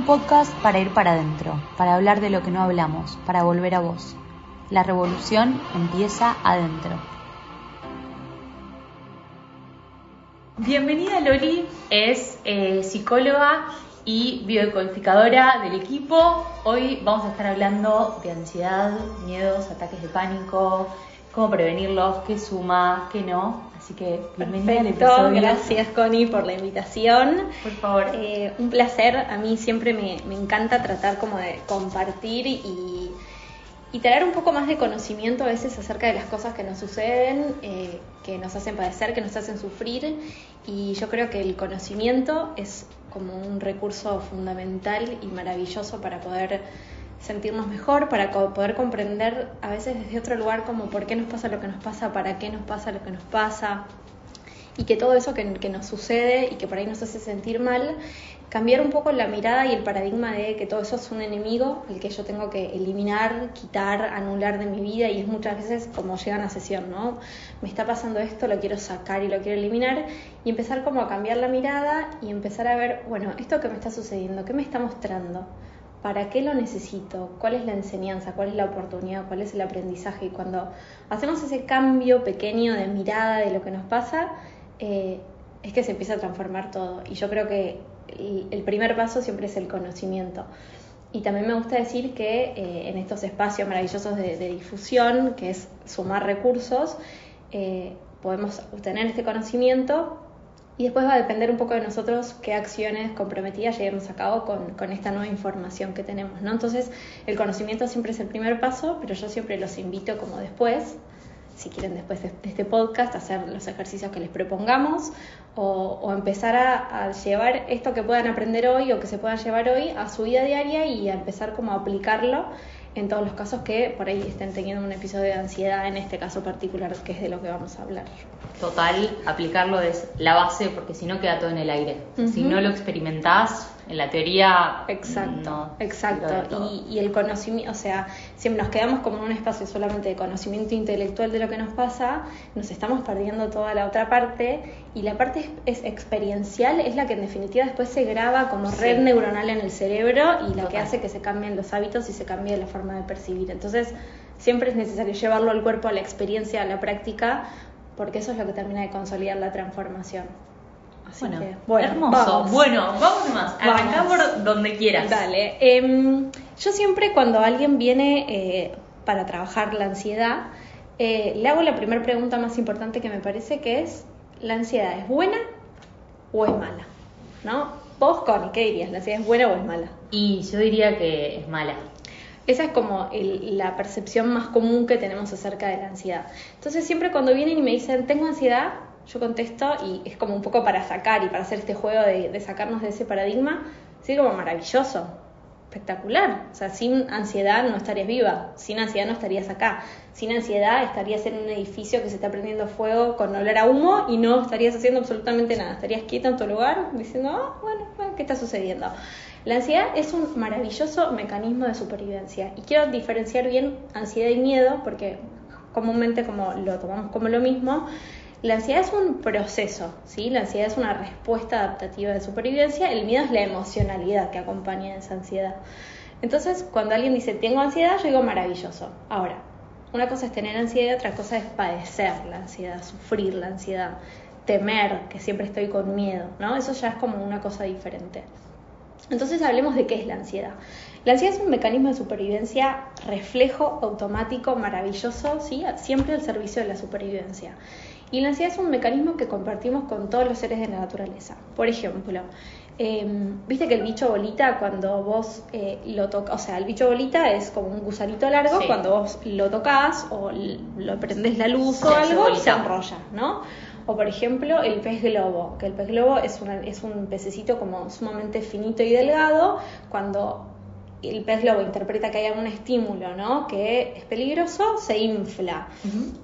Un podcast para ir para adentro, para hablar de lo que no hablamos, para volver a vos. La revolución empieza adentro. Bienvenida Loli, es eh, psicóloga y biodecodificadora del equipo. Hoy vamos a estar hablando de ansiedad, miedos, ataques de pánico, cómo prevenirlos, qué suma, qué no. Así que bienvenida al episodio. Gracias Connie por la invitación. Por favor. Eh, un placer, a mí siempre me, me, encanta tratar como de compartir y, y, traer un poco más de conocimiento a veces acerca de las cosas que nos suceden, eh, que nos hacen padecer, que nos hacen sufrir. Y yo creo que el conocimiento es como un recurso fundamental y maravilloso para poder sentirnos mejor, para poder comprender a veces desde otro lugar como por qué nos pasa lo que nos pasa, para qué nos pasa lo que nos pasa, y que todo eso que, nos sucede y que por ahí nos hace sentir mal, cambiar un poco la mirada y el paradigma de que todo eso es un enemigo, el que yo tengo que eliminar, quitar, anular de mi vida, y es muchas veces como llegan a sesión, ¿no? Me está pasando esto, lo quiero sacar y lo quiero eliminar, y empezar como a cambiar la mirada y empezar a ver, bueno, esto que me está sucediendo, ¿qué me está mostrando? ¿Para qué lo necesito? ¿Cuál es la enseñanza? ¿Cuál es la oportunidad? ¿Cuál es el aprendizaje? Y cuando hacemos ese cambio pequeño de mirada de lo que nos pasa, eh, es que se empieza a transformar todo. Y yo creo que el, primer paso siempre es el conocimiento. Y también me gusta decir que eh, en estos espacios maravillosos de, difusión, que es sumar recursos, eh, podemos obtener este conocimiento y después va a depender un poco de nosotros qué acciones comprometidas llevemos a cabo con, con, esta nueva información que tenemos, ¿no? Entonces, el conocimiento siempre es el primer paso, pero yo siempre los invito como después, si quieren después de este podcast, hacer los ejercicios que les propongamos o, o empezar a, a, llevar esto que puedan aprender hoy o que se puedan llevar hoy a su vida diaria y a empezar como a aplicarlo en todos los casos que por ahí estén teniendo un episodio de ansiedad, en este caso particular, que es de lo que vamos a hablar. Total, aplicarlo es la base porque si no queda todo en el aire. Si no lo experimentás, en la teoría. Exacto, exacto. Y, y, el conocimiento, o sea, si nos quedamos como en un espacio solamente de conocimiento intelectual de lo que nos pasa, nos estamos perdiendo toda la otra parte y la parte es, experiencial, es la que en definitiva después se graba como red neuronal en el cerebro y la que hace que se cambien los hábitos y se cambie la forma de percibir. Entonces, siempre es necesario llevarlo al cuerpo, a la experiencia, a la práctica, porque eso es lo que termina de consolidar la transformación. Así bueno, que, bueno, hermoso. Bueno, vamos más. Arrancá por donde quieras. Dale. Eh, yo siempre cuando alguien viene eh, para trabajar la ansiedad, eh, le hago la primera pregunta más importante que me parece que es, ¿la ansiedad es buena o es mala? ¿No? Vos, Connie, ¿qué dirías? ¿La ansiedad es buena o es mala? Y yo diría que es mala. Esa es como el, la percepción más común que tenemos acerca de la ansiedad. Entonces siempre cuando vienen y me dicen, tengo ansiedad, yo contesto y es como un poco para sacar y para hacer este juego de, sacarnos de ese paradigma, sí, como maravilloso, espectacular. O sea, sin ansiedad no estarías viva, sin ansiedad no estarías acá, sin ansiedad estarías en un edificio que se está prendiendo fuego con olor a humo y no estarías haciendo absolutamente nada, estarías quieta en tu lugar diciendo, oh, bueno, bueno, ¿qué está sucediendo? La ansiedad es un maravilloso mecanismo de supervivencia y quiero diferenciar bien ansiedad y miedo porque comúnmente como lo tomamos como lo mismo, la ansiedad es un proceso, ¿sí? La ansiedad es una respuesta adaptativa de supervivencia, el miedo es la emocionalidad que acompaña esa ansiedad. Entonces, cuando alguien dice tengo ansiedad, yo digo maravilloso. Ahora, una cosa es tener ansiedad otra cosa es padecer la ansiedad, sufrir la ansiedad, temer, que siempre estoy con miedo, ¿no? Eso ya es como una cosa diferente. Entonces hablemos de qué es la ansiedad. La ansiedad es un mecanismo de supervivencia reflejo automático maravilloso, ¿sí? siempre al servicio de la supervivencia. Y la ansiedad es un mecanismo que compartimos con todos los seres de la naturaleza. Por ejemplo, eh, viste que el bicho bolita cuando vos eh, lo tocas, o sea, el bicho bolita es como un gusanito largo, Sí. cuando vos lo tocas o lo prendés la luz o algo, se enrolla, ¿no? O por ejemplo el pez globo, que el pez globo es, una- es un pececito como sumamente finito y delgado, cuando el pez globo interpreta que hay algún estímulo, ¿no? Que es peligroso, se infla.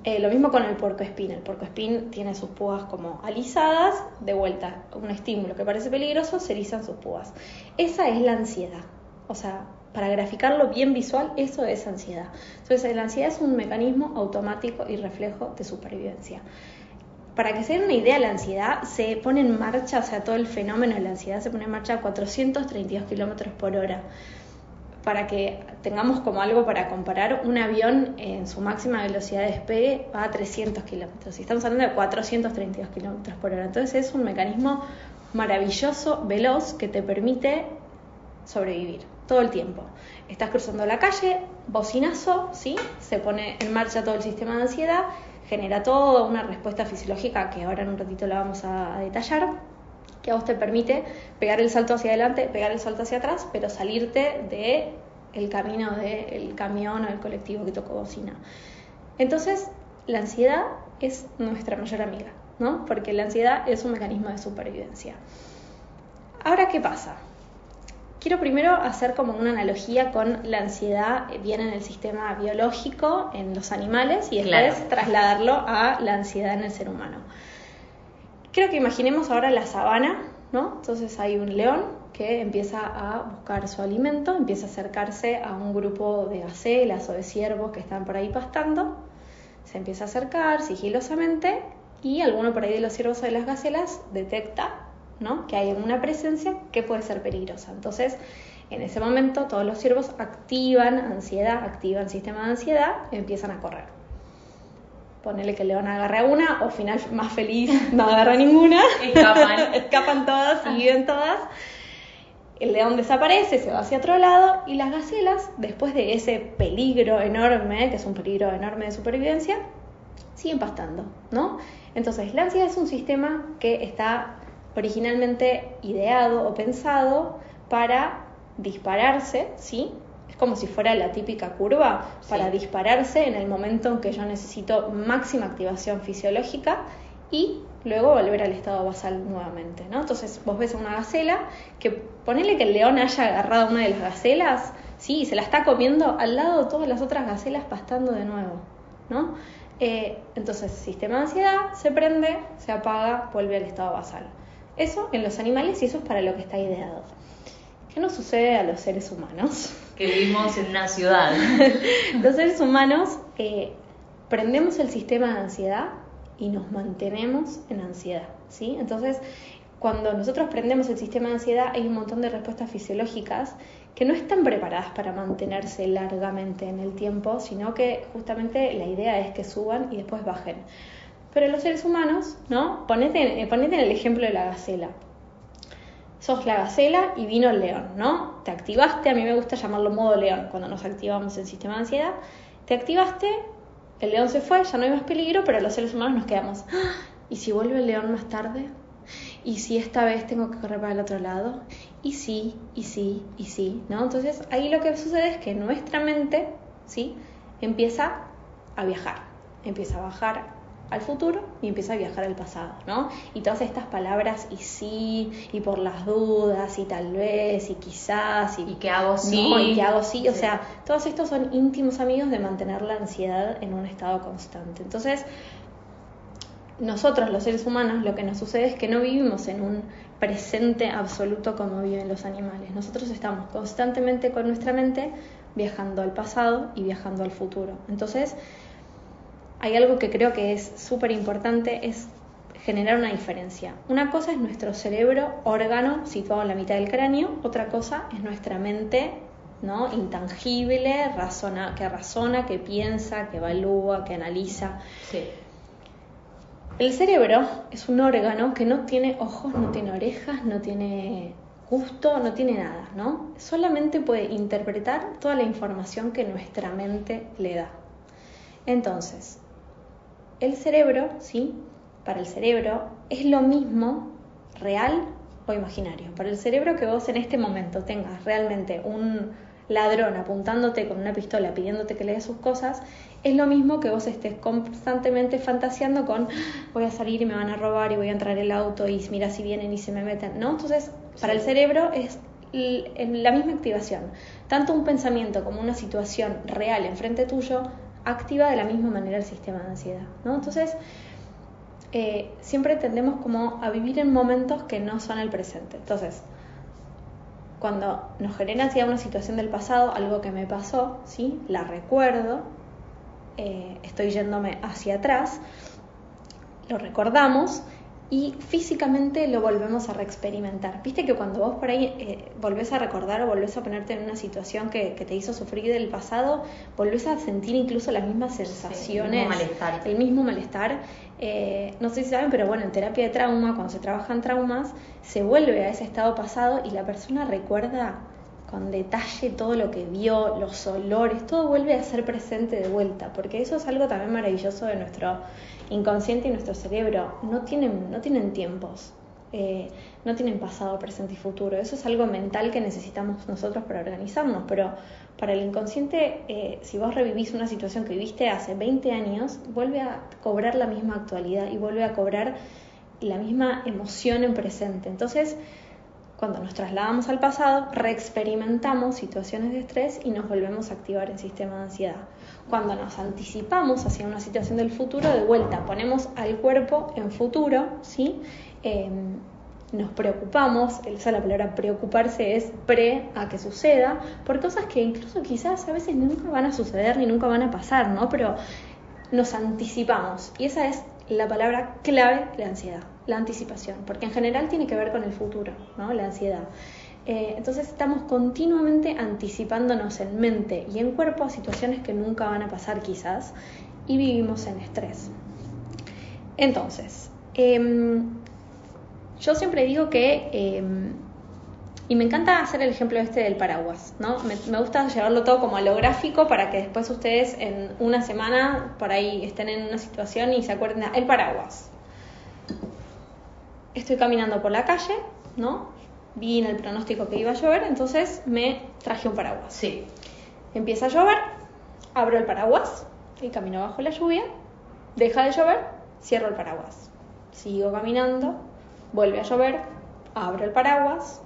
Eh, lo mismo con el puercoespín. El puercoespín tiene sus púas como alisadas, de vuelta, un estímulo que parece peligroso, se erizan sus púas. Esa es la ansiedad. O sea, para graficarlo bien visual, eso es ansiedad. Entonces, la ansiedad es un mecanismo automático y reflejo de supervivencia. para que se den una idea, la ansiedad se pone en marcha, o sea, todo el fenómeno de la ansiedad se pone en marcha a 432 kilómetros por hora. Para que tengamos como algo para comparar, un avión en su máxima velocidad de despegue va a 300 kilómetros. Estamos hablando de 432 kilómetros por hora. Entonces es un mecanismo maravilloso, veloz, que te permite sobrevivir todo el tiempo. Estás cruzando la calle, bocinazo, ¿sí? Se pone en marcha todo el sistema de ansiedad genera toda una respuesta fisiológica que ahora en un ratito la vamos a, detallar, que a vos te permite pegar el salto hacia adelante, pegar el salto hacia atrás, pero salirte de el camino del camión o el colectivo que tocó bocina. Entonces, la ansiedad es nuestra mayor amiga, ¿no? Porque la ansiedad es un mecanismo de supervivencia. Ahora, ¿qué pasa? Quiero primero hacer como una analogía con la ansiedad bien en el sistema biológico, en los animales, y después trasladarlo a la ansiedad en el ser humano. Quiero que imaginemos ahora la sabana, ¿no? Entonces hay un león que empieza a buscar su alimento, empieza a acercarse a un grupo de gacelas o de ciervos que están por ahí pastando, se empieza a acercar sigilosamente y alguno por ahí de los ciervos o de las gacelas detecta ¿no? que hay una presencia que puede ser peligrosa. Entonces, en ese momento todos los ciervos activan ansiedad, activan sistema de ansiedad empiezan a correr. Ponele que el león agarre a una o final más feliz no agarra ninguna. Escapan. Escapan todas y viven todas. El león desaparece, se va hacia otro lado y las gacelas, después de ese peligro enorme, que es un peligro enorme de supervivencia, siguen pastando, ¿no? Entonces, la ansiedad es un sistema que está originalmente ideado o pensado para dispararse, ¿sí? Es como si fuera la típica curva para dispararse en el momento en que yo necesito máxima activación fisiológica y luego volver al estado basal nuevamente, ¿no? Entonces vos ves a una gacela que ponele que el león haya agarrado una de las gacelas, sí, y se la está comiendo al lado de todas las otras gacelas pastando de nuevo, ¿no? Eh, entonces, sistema de ansiedad se prende, se apaga, vuelve al estado basal. Eso en los animales y eso es para lo que está ideado. ¿Qué nos sucede a los seres humanos? Que vivimos en una ciudad. los seres humanos eh, prendemos el sistema de ansiedad y nos mantenemos en ansiedad, ¿sí? Entonces, cuando nosotros prendemos el sistema de ansiedad hay un montón de respuestas fisiológicas que no están preparadas para mantenerse largamente en el tiempo, sino que justamente la idea es que suban y después bajen. Pero los seres humanos, ¿no? Ponete, eh, en el ejemplo de la gacela. Sos la gacela y vino el león, ¿no? Te activaste, a mí me gusta llamarlo modo león, cuando nos activamos el sistema de ansiedad. Te activaste, el león se fue, ya no hay más peligro, pero los seres humanos nos quedamos. ¿Y si vuelve el león más tarde? ¿Y si esta vez tengo que correr para el otro lado? Y sí, y sí, y sí, ¿no? Entonces ahí lo que sucede es que nuestra mente, ¿sí? Empieza a viajar, empieza a bajar al futuro y empieza a viajar al pasado, ¿no? Y todas estas palabras y sí, y por las dudas, y tal vez, y quizás, y, que hago sí, y que hago sí, o sea, todos estos son íntimos amigos de mantener la ansiedad en un estado constante. Entonces, nosotros los seres humanos lo que nos sucede es que no vivimos en un presente absoluto como viven los animales. Nosotros estamos constantemente con nuestra mente viajando al pasado y viajando al futuro. Entonces, hay algo que creo que es súper importante, es generar una diferencia. Una cosa es nuestro cerebro, órgano situado en la mitad del cráneo, otra cosa es nuestra mente ¿no? intangible, razona, que razona, que piensa, que evalúa, que analiza. El cerebro es un órgano que no tiene ojos, no tiene orejas, no tiene gusto, no tiene nada, ¿no? Solamente puede interpretar toda la información que nuestra mente le da. Entonces, el cerebro, ¿sí? Para el cerebro es lo mismo real o imaginario. Para el cerebro que vos en este momento tengas realmente un ladrón apuntándote con una pistola pidiéndote que le des sus cosas, es lo mismo que vos estés constantemente fantaseando con voy a salir y me van a robar y voy a entrar el auto y mira si vienen y se me meten, ¿no? Entonces, para el cerebro es la misma activación. Tanto un pensamiento como una situación real enfrente tuyo activa de la misma manera el sistema de ansiedad. ¿no? Entonces, eh, siempre tendemos como a vivir en momentos que no son el presente. Entonces, cuando nos genera ansiedad una situación del pasado, algo que me pasó, ¿sí? la recuerdo, eh, estoy yéndome hacia atrás lo recordamos y físicamente lo volvemos a reexperimentar. Viste que cuando vos por ahí eh, volvés a recordar o volvés a ponerte en una situación que, te hizo sufrir del pasado, volvés a sentir incluso las mismas sensaciones, el mismo malestar. El mismo malestar. Eh, no sé si saben, pero bueno, en terapia de trauma, cuando se trabajan traumas, se vuelve a ese estado pasado y la persona recuerda con detalle todo lo que vio, los olores, todo vuelve a ser presente de vuelta, porque eso es algo también maravilloso de nuestro inconsciente y nuestro cerebro no tienen, no tienen tiempos, eh, no tienen pasado, presente y futuro. Eso es algo mental que necesitamos nosotros para organizarnos, pero para el inconsciente, eh, si vos revivís una situación que viviste hace 20 años, vuelve a cobrar la misma actualidad y vuelve a cobrar la misma emoción en presente. Entonces, cuando nos trasladamos al pasado, reexperimentamos situaciones de estrés y nos volvemos a activar el sistema de ansiedad. Cuando nos anticipamos hacia una situación del futuro, de vuelta ponemos al cuerpo en futuro, ¿sí? Em, nos preocupamos, esa la palabra preocuparse es pre a que suceda, por cosas que incluso quizás a veces nunca van a suceder ni nunca van a pasar, ¿no? Pero nos anticipamos y esa es la palabra clave de la ansiedad la anticipación, porque en general tiene que ver con el futuro, ¿no? la ansiedad. Eh, entonces estamos continuamente anticipándonos en mente y en cuerpo a situaciones que nunca van a pasar quizás y vivimos en estrés. Entonces, em, yo siempre digo que, em, y me encanta hacer el ejemplo este del paraguas, ¿no? Me, gusta llevarlo todo como a lo gráfico para que después ustedes en una semana por ahí estén en una situación y se acuerden, el paraguas, estoy caminando por la calle, ¿no? Vi en el pronóstico que iba a llover, entonces me traje un paraguas. Sí. Empieza a llover, abro el paraguas y camino bajo la lluvia, deja de llover, cierro el paraguas. Sigo caminando, vuelve a llover, abro el paraguas,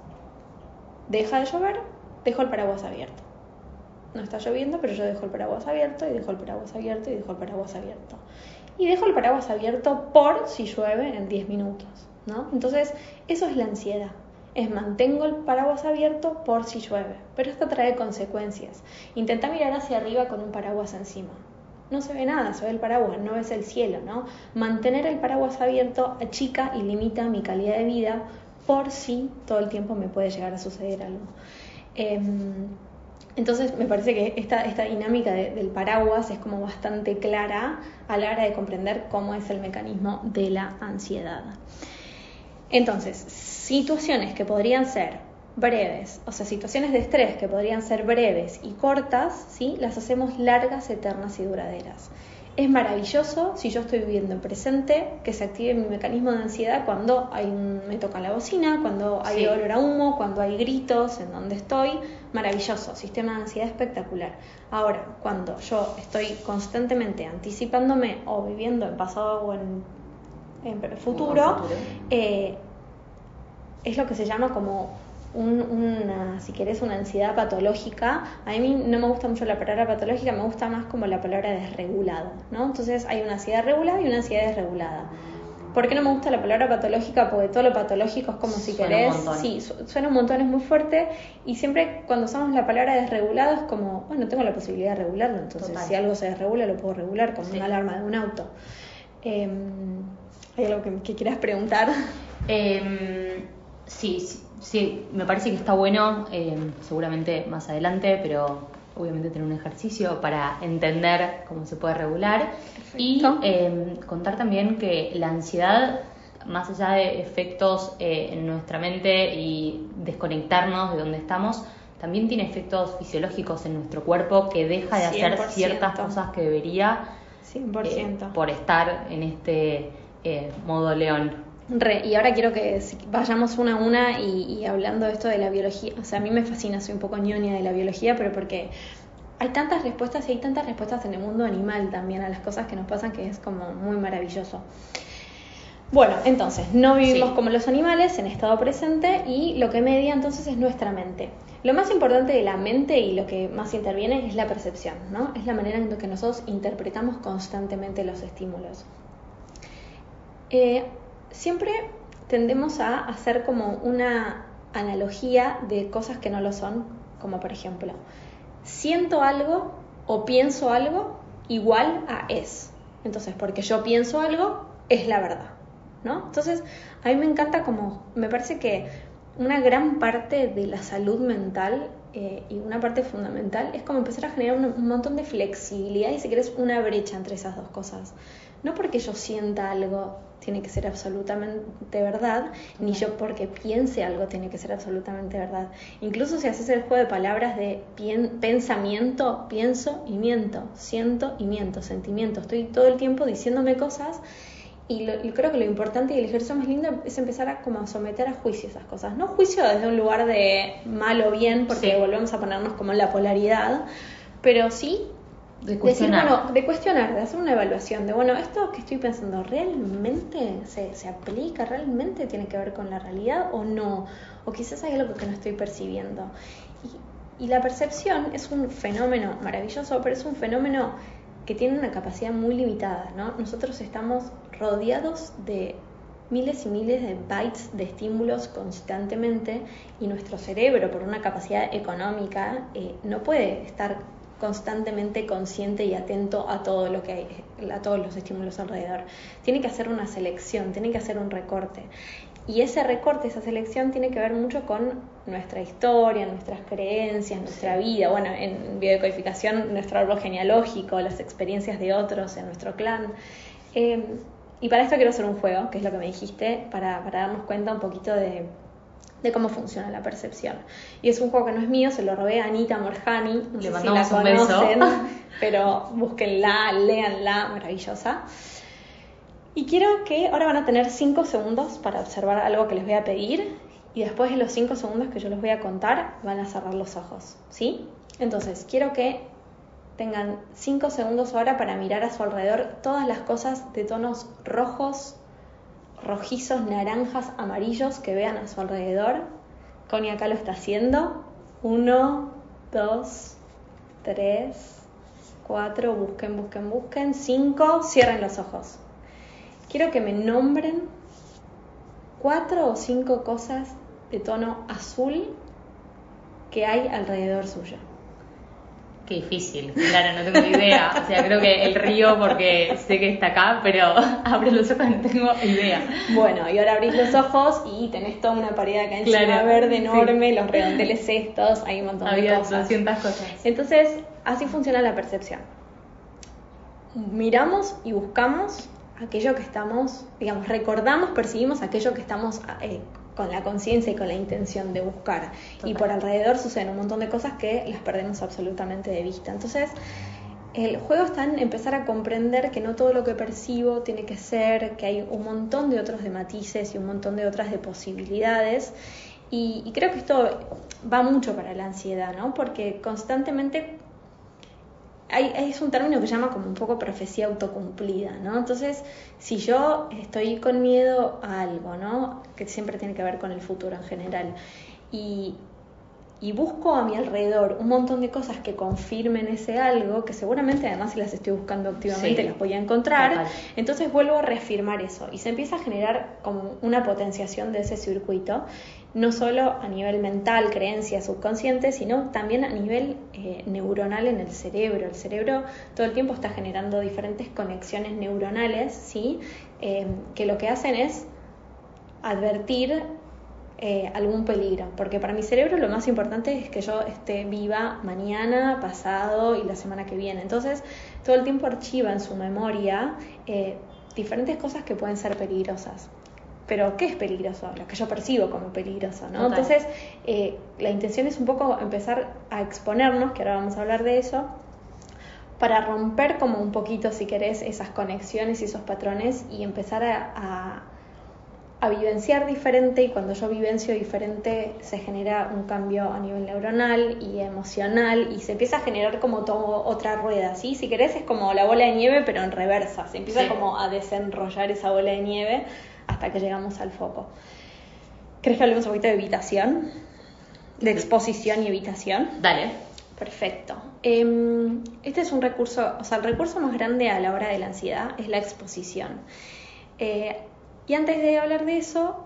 deja de llover, dejo el paraguas abierto. No está lloviendo, pero yo dejo el paraguas abierto y dejo el paraguas abierto y dejo el paraguas abierto. Y dejo el paraguas abierto por si llueve en 10 minutos. ¿No? Entonces, eso es la ansiedad. Es mantengo el paraguas abierto por si llueve, pero esto trae consecuencias. Intenta mirar hacia arriba con un paraguas encima. No se ve nada, se ve el paraguas, no ves el cielo, ¿no? Mantener el paraguas abierto achica y limita mi calidad de vida por si todo el tiempo me puede llegar a suceder algo. Em, entonces me parece que esta, esta dinámica del paraguas es como bastante clara a la hora de comprender cómo es el mecanismo de la ansiedad. Entonces, situaciones que podrían ser breves, o sea, situaciones de estrés que podrían ser breves y cortas, ¿sí? las hacemos largas, eternas y duraderas. Es maravilloso si yo estoy viviendo en presente que se active mi mecanismo de ansiedad cuando hay me toca la bocina, cuando hay olor a humo, cuando hay gritos en donde estoy. Maravilloso, sistema de ansiedad espectacular. Ahora, cuando yo estoy constantemente anticipándome o viviendo en pasado o en en el futuro, eh, es lo que se llama como una, si querés, una ansiedad patológica. A mí no me gusta mucho la palabra patológica, me gusta más como la palabra desregulado, ¿no? Entonces hay una ansiedad regulada y una ansiedad desregulada. ¿Por qué no me gusta la palabra patológica? Porque todo lo patológico es como si querés. sí, suena un montón, es muy fuerte. Y siempre cuando usamos la palabra desregulado es como, bueno, tengo la posibilidad de regularlo. Entonces, si algo se desregula, lo puedo regular, como una alarma de un auto. Em, ¿Hay algo que, quieras preguntar? Em, sí, sí, me parece que está bueno, em, seguramente más adelante, pero obviamente tener un ejercicio para entender cómo se puede regular. Y contar también que la ansiedad, más allá de efectos eh, en nuestra mente y desconectarnos de donde estamos, también tiene efectos fisiológicos en nuestro cuerpo que deja de hacer ciertas cosas que debería 100%. Eh, por estar en este eh, modo león. y ahora quiero que vayamos una a una y, hablando de esto de la biología. O sea, a mí me fascina, soy un poco ñoña de la biología, pero porque hay tantas respuestas y hay tantas respuestas en el mundo animal también a las cosas que nos pasan que es como muy maravilloso. Bueno, entonces, no vivimos como los animales en estado presente y lo que media entonces es nuestra mente. Lo más importante de la mente y lo que más interviene es la percepción, ¿no? Es la manera en que nosotros interpretamos constantemente los estímulos. Eh, siempre tendemos a hacer como una analogía de cosas que no lo son, como por ejemplo, siento algo o pienso algo igual a es. Entonces, porque yo pienso algo, es la verdad, ¿no? Entonces, a mí me encanta como, me parece que una gran parte de la salud mental eh, y una parte fundamental es como empezar a generar un, montón de flexibilidad y si querés una brecha entre esas dos cosas. No porque yo sienta algo tiene que ser absolutamente verdad, ni yo porque piense algo tiene que ser absolutamente verdad. Incluso si haces el juego de palabras de pensamiento, pienso y miento, siento y miento, sentimiento, estoy todo el tiempo diciéndome cosas y, creo que lo importante y el ejercicio más lindo es empezar a como someter a juicio esas cosas. No juicio desde un lugar de mal o bien, porque volvemos a ponernos como en la polaridad, pero sí de cuestionar. Decir, bueno, de cuestionar, de hacer una evaluación, de bueno, esto que estoy pensando, ¿realmente se, se aplica? ¿Realmente tiene que ver con la realidad o no? O quizás hay algo que no estoy percibiendo. Y, y la percepción es un fenómeno maravilloso, pero es un fenómeno que tiene una capacidad muy limitada, ¿no? Nosotros estamos rodeados de miles y miles de bytes de estímulos constantemente y nuestro cerebro, por una capacidad económica, eh, no puede estar constantemente consciente y atento a todo lo que hay, a todos los estímulos alrededor. Tiene que hacer una selección, tiene que hacer un recorte. Y ese recorte, esa selección tiene que ver mucho con nuestra historia, nuestras creencias, nuestra vida, bueno, en biodecodificación, nuestro árbol genealógico, las experiencias de otros en nuestro clan. Eh, y para esto quiero hacer un juego, que es lo que me dijiste, para, para darnos cuenta un poquito de, de, cómo funciona la percepción. Y es un juego que no es mío, se lo robé a Anita Morjani, no sé si la conocen, pero búsquenla, léanla, maravillosa. Y quiero que ahora van a tener 5 segundos para observar algo que les voy a pedir y después de los 5 segundos que yo les voy a contar van a cerrar los ojos, ¿sí? Entonces, quiero que tengan 5 segundos ahora para mirar a su alrededor todas las cosas de tonos rojos, rojizos, naranjas, amarillos que vean a su alrededor. Connie acá lo está haciendo. 1, 2, 3, 4, busquen, busquen, busquen. 5, cierren los ojos. Quiero que me nombren cuatro o cinco cosas de tono azul que hay alrededor suyo difícil, claro, no tengo ni idea. O sea, creo que el río porque sé que está acá, pero abro los ojos no tengo idea. Bueno, y ahora abrís los ojos y tenés toda una pared acá encima verde enorme, los redondeles estos, hay un montón de cosas. 200 cosas. Entonces, así funciona la percepción. Miramos y buscamos aquello que estamos, digamos, recordamos, percibimos aquello que estamos eh, con la conciencia y con la intención de buscar. Y por alrededor suceden un montón de cosas que las perdemos absolutamente de vista. Entonces, el juego está en empezar a comprender que no todo lo que percibo tiene que ser, que hay un montón de otros de matices y un montón de otras de posibilidades. Y, y creo que esto va mucho para la ansiedad, ¿no? Porque constantemente es un término que se llama como un poco profecía autocumplida, ¿no? Entonces, si yo estoy con miedo a algo, ¿no? Que siempre tiene que ver con el futuro en general, y, busco a mi alrededor un montón de cosas que confirmen ese algo, que seguramente además si las estoy buscando activamente las voy a encontrar, entonces vuelvo a reafirmar eso y se empieza a generar como una potenciación de ese circuito no solo a nivel mental, creencia subconsciente, sino también a nivel eh, neuronal en el cerebro. El cerebro todo el tiempo está generando diferentes conexiones neuronales, ¿sí? Eh, que lo que hacen es advertir eh, algún peligro, porque para mi cerebro lo más importante es que yo esté viva mañana, pasado y la semana que viene. Entonces, todo el tiempo archiva en su memoria diferentes cosas que pueden ser peligrosas pero ¿qué es peligroso? Lo que yo percibo como peligroso, ¿no? Entonces, eh, la intención es un poco empezar a exponernos, que ahora vamos a hablar de eso, para romper como un poquito, si querés, esas conexiones y esos patrones y empezar a, a, vivenciar diferente y cuando yo vivencio diferente se genera un cambio a nivel neuronal y emocional y se empieza a generar como todo otra rueda, ¿sí? Si querés es como la bola de nieve pero en reversa, se empieza como a desenrollar esa bola de nieve hasta que llegamos al foco. ¿Crees que hablemos un poquito de evitación? De exposición y evitación. Dale. Perfecto. Em, este es un recurso, o sea, el recurso más grande a la hora de la ansiedad es la exposición. Eh, y antes de hablar de eso,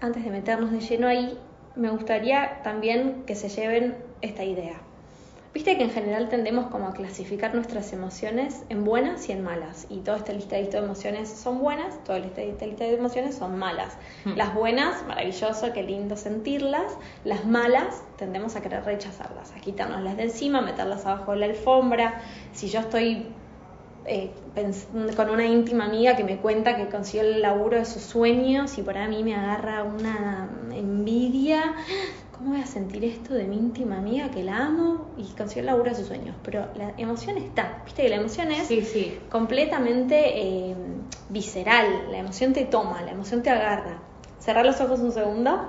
antes de meternos de lleno ahí, me gustaría también que se lleven esta idea. Viste que en general tendemos como a clasificar nuestras emociones en buenas y en malas. Y toda esta lista de emociones son buenas, toda esta lista de emociones son malas. Hmm. Las buenas, maravilloso, qué lindo sentirlas. Las malas, tendemos a querer rechazarlas, a quitárnoslas de encima, meterlas abajo de la alfombra. Si yo estoy eh, con una íntima amiga que me cuenta que consiguió el laburo de sus sueños y por ahí a mí me agarra una envidia. ¿Cómo voy a sentir esto de mi íntima amiga que la amo y consiguió el laburo de sus sueños? Pero la emoción está, viste que la emoción es Sí, sí. completamente eh, visceral, la emoción te toma, la emoción te agarra. Cerrar los ojos un segundo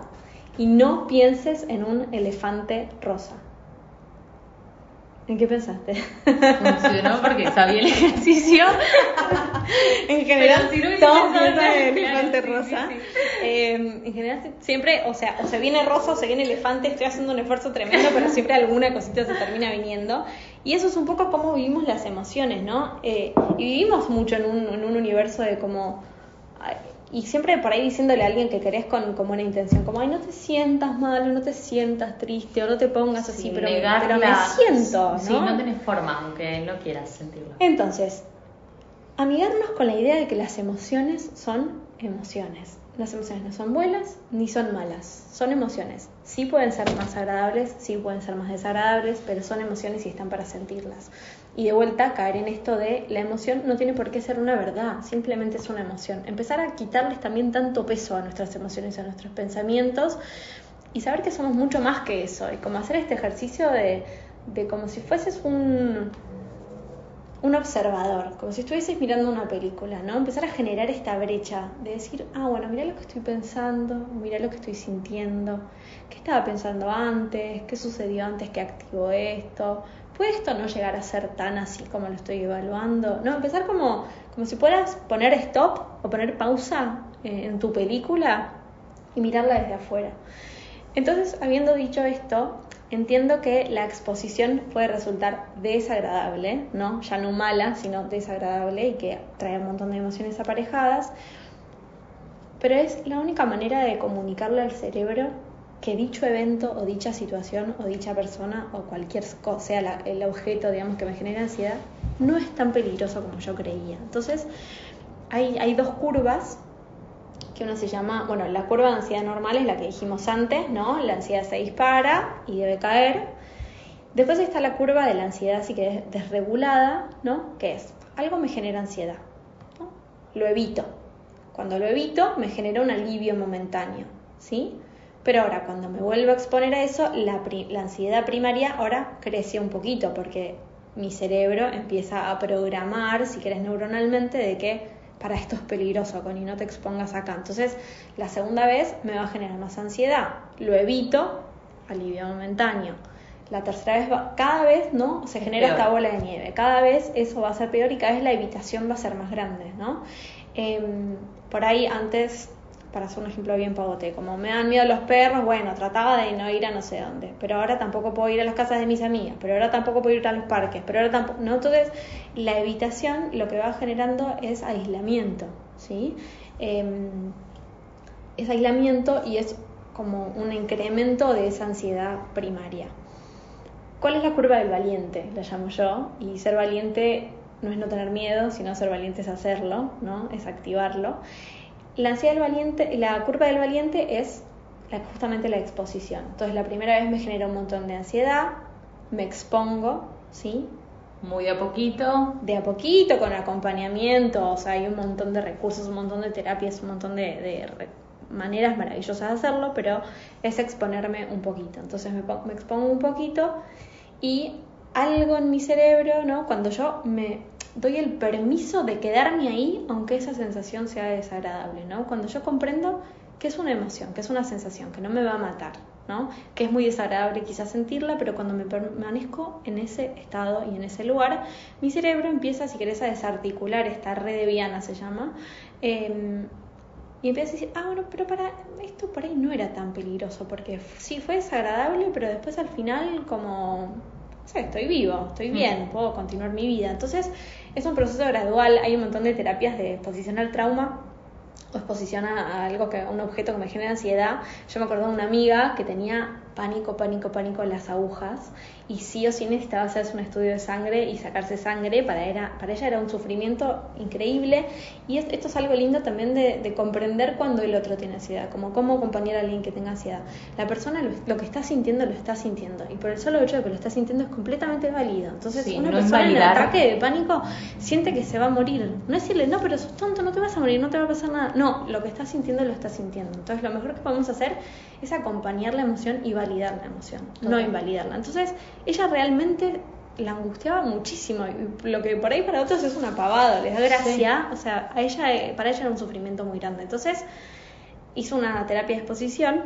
y no pienses en un elefante rosa. ¿En qué pensaste? Funcionó porque sabía el ejercicio. en general, si no todos piensan en elefante rosa. sí, sí. Eh, en general, si- siempre, o sea, o se viene rosa o se viene elefante. Estoy haciendo un esfuerzo tremendo, pero siempre alguna cosita se termina viniendo. Y eso es un poco cómo vivimos las emociones, ¿no? Eh, y vivimos mucho en un, en un universo de como. Y siempre por ahí diciéndole a alguien que querés con, con buena intención, como, ay, no te sientas mal, o no te sientas triste, o no te pongas así, Sí, pero, me siento, ¿no? Sí, no tenés forma, aunque no quieras sentirlo. Entonces, amigarnos con la idea de que las emociones son emociones. Las emociones no son buenas ni son malas, son emociones. Sí pueden ser más agradables, sí pueden ser más desagradables, pero son emociones y están para sentirlas. Y de vuelta caer en esto de la emoción no tiene por qué ser una verdad, simplemente es una emoción. Empezar a quitarles también tanto peso a nuestras emociones a nuestros pensamientos y saber que somos mucho más que eso. Y como hacer este ejercicio de, de como si fueses un, un observador, como si estuvieses mirando una película, ¿no? Empezar a generar esta brecha de decir, ah, bueno, mira lo que estoy pensando, mira lo que estoy sintiendo, qué estaba pensando antes, qué sucedió antes que activó esto, ¿puede esto no llegar a ser tan así como lo estoy evaluando? No, empezar como, como si puedas poner stop o poner pausa eh, en tu película y mirarla desde afuera. Entonces, habiendo dicho esto, entiendo que la exposición puede resultar desagradable, ¿no? Ya no mala, sino desagradable y que trae un montón de emociones aparejadas. Pero es la única manera de comunicarle al cerebro que dicho evento o dicha situación o dicha persona o cualquier cosa, sea el objeto, digamos, que me genera ansiedad, no es tan peligroso como yo creía. Entonces, hay, hay dos curvas que uno se llama, bueno, la curva de ansiedad normal es la que dijimos antes, ¿no? La ansiedad se dispara y debe caer. Después está la curva de la ansiedad así que es desregulada, ¿no? Que es, algo me genera ansiedad. Lo evito. Cuando lo evito me genera un alivio momentáneo, ¿sí? Pero ahora cuando me vuelvo a exponer a eso, la, la ansiedad primaria ahora crece un poquito porque mi cerebro empieza a programar, si querés neuronalmente, de que para esto es peligroso, Connie, no te expongas acá. Entonces, la segunda vez me va a generar más ansiedad. Lo evito, alivio momentáneo. La tercera vez, va- cada vez, ¿no? Se genera peor. esta bola de nieve. Cada vez eso va a ser peor y cada vez la evitación va a ser más grande, ¿no? Em, por ahí antes, para hacer un ejemplo bien pavote, como me dan miedo los perros, bueno, trataba de no ir a no sé dónde, pero ahora tampoco puedo ir a las casas de mis amigas, pero ahora tampoco puedo ir a los parques, pero ahora tampoco, ¿no? Entonces, la evitación lo que va generando es aislamiento, ¿sí? Em, es aislamiento y es como un incremento de esa ansiedad primaria. ¿Cuál es la curva del valiente? La llamo yo. Y ser valiente no es no tener miedo, sino ser valiente es hacerlo, ¿no? Es activarlo. La ansiedad del valiente, la curva del valiente es la- justamente la exposición. Entonces la primera vez me genera un montón de ansiedad, me expongo, ¿sí? Muy de a poquito. de a poquito, con acompañamiento, o sea, hay un montón de recursos, un montón de terapias, un montón de, de maneras maravillosas de hacerlo, pero es exponerme un poquito. Entonces me, me expongo un poquito y algo en mi cerebro, ¿no? Cuando yo me doy el permiso de quedarme ahí, aunque esa sensación sea desagradable, ¿no? Cuando yo comprendo que es una emoción, que es una sensación, que no me va a matar, ¿no? Que es muy desagradable quizás sentirla, pero cuando me permanezco en ese estado y en ese lugar, mi cerebro empieza, si querés, a desarticular esta red de Viana, se llama, eh, y empieza a decir, ah, bueno, pero para esto por ahí no era tan peligroso, porque sí fue desagradable, pero después al final como, sé, estoy vivo, estoy bien, puedo continuar mi vida. Entonces es un proceso gradual, hay un montón de terapias de exposición al trauma o exposición a, algo que, a un objeto que me genera ansiedad. Yo me acuerdo de una amiga que tenía pánico, pánico, pánico las agujas y sí o sí necesitaba hacerse un estudio de sangre y sacarse sangre, para, era, para ella era un sufrimiento increíble y esto es algo lindo también de, comprender cuando el otro tiene ansiedad, como cómo acompañar a alguien que tenga ansiedad. La persona lo, que está sintiendo lo está sintiendo y por el solo hecho de que lo está sintiendo es completamente válido. Entonces una persona en ataque de pánico siente que se va a morir. No decirle, no, pero sos tonto, no te vas a morir, no te va a pasar nada. No, lo que está sintiendo lo está sintiendo. Entonces lo mejor que podemos hacer es acompañar la emoción y validar la emoción, no invalidarla. Entonces, ella realmente la angustiaba muchísimo, lo que por ahí para otros es una pavada, les da gracia, o sea, a ella, eh, para ella era un sufrimiento muy grande. Entonces, hizo una terapia de exposición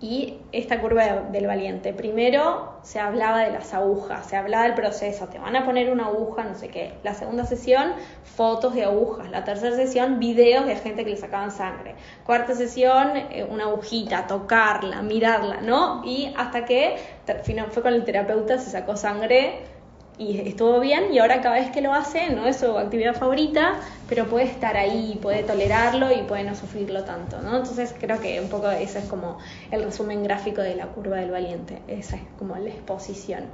y esta curva del valiente. Primero se hablaba de las agujas, se hablaba del proceso, te van a poner una aguja, no sé qué. La segunda sesión, fotos de agujas. La tercera sesión, videos de gente que le sacaban sangre. Cuarta sesión, eh, una agujita, tocarla, mirarla, ¿no? Y hasta que fue con el terapeuta, se sacó sangre y estuvo bien y ahora cada vez que lo hace no es su actividad favorita, pero puede estar ahí, puede tolerarlo y puede no sufrirlo tanto, ¿no? Entonces creo que un poco ese es como el resumen gráfico de la curva del valiente, esa es como la exposición.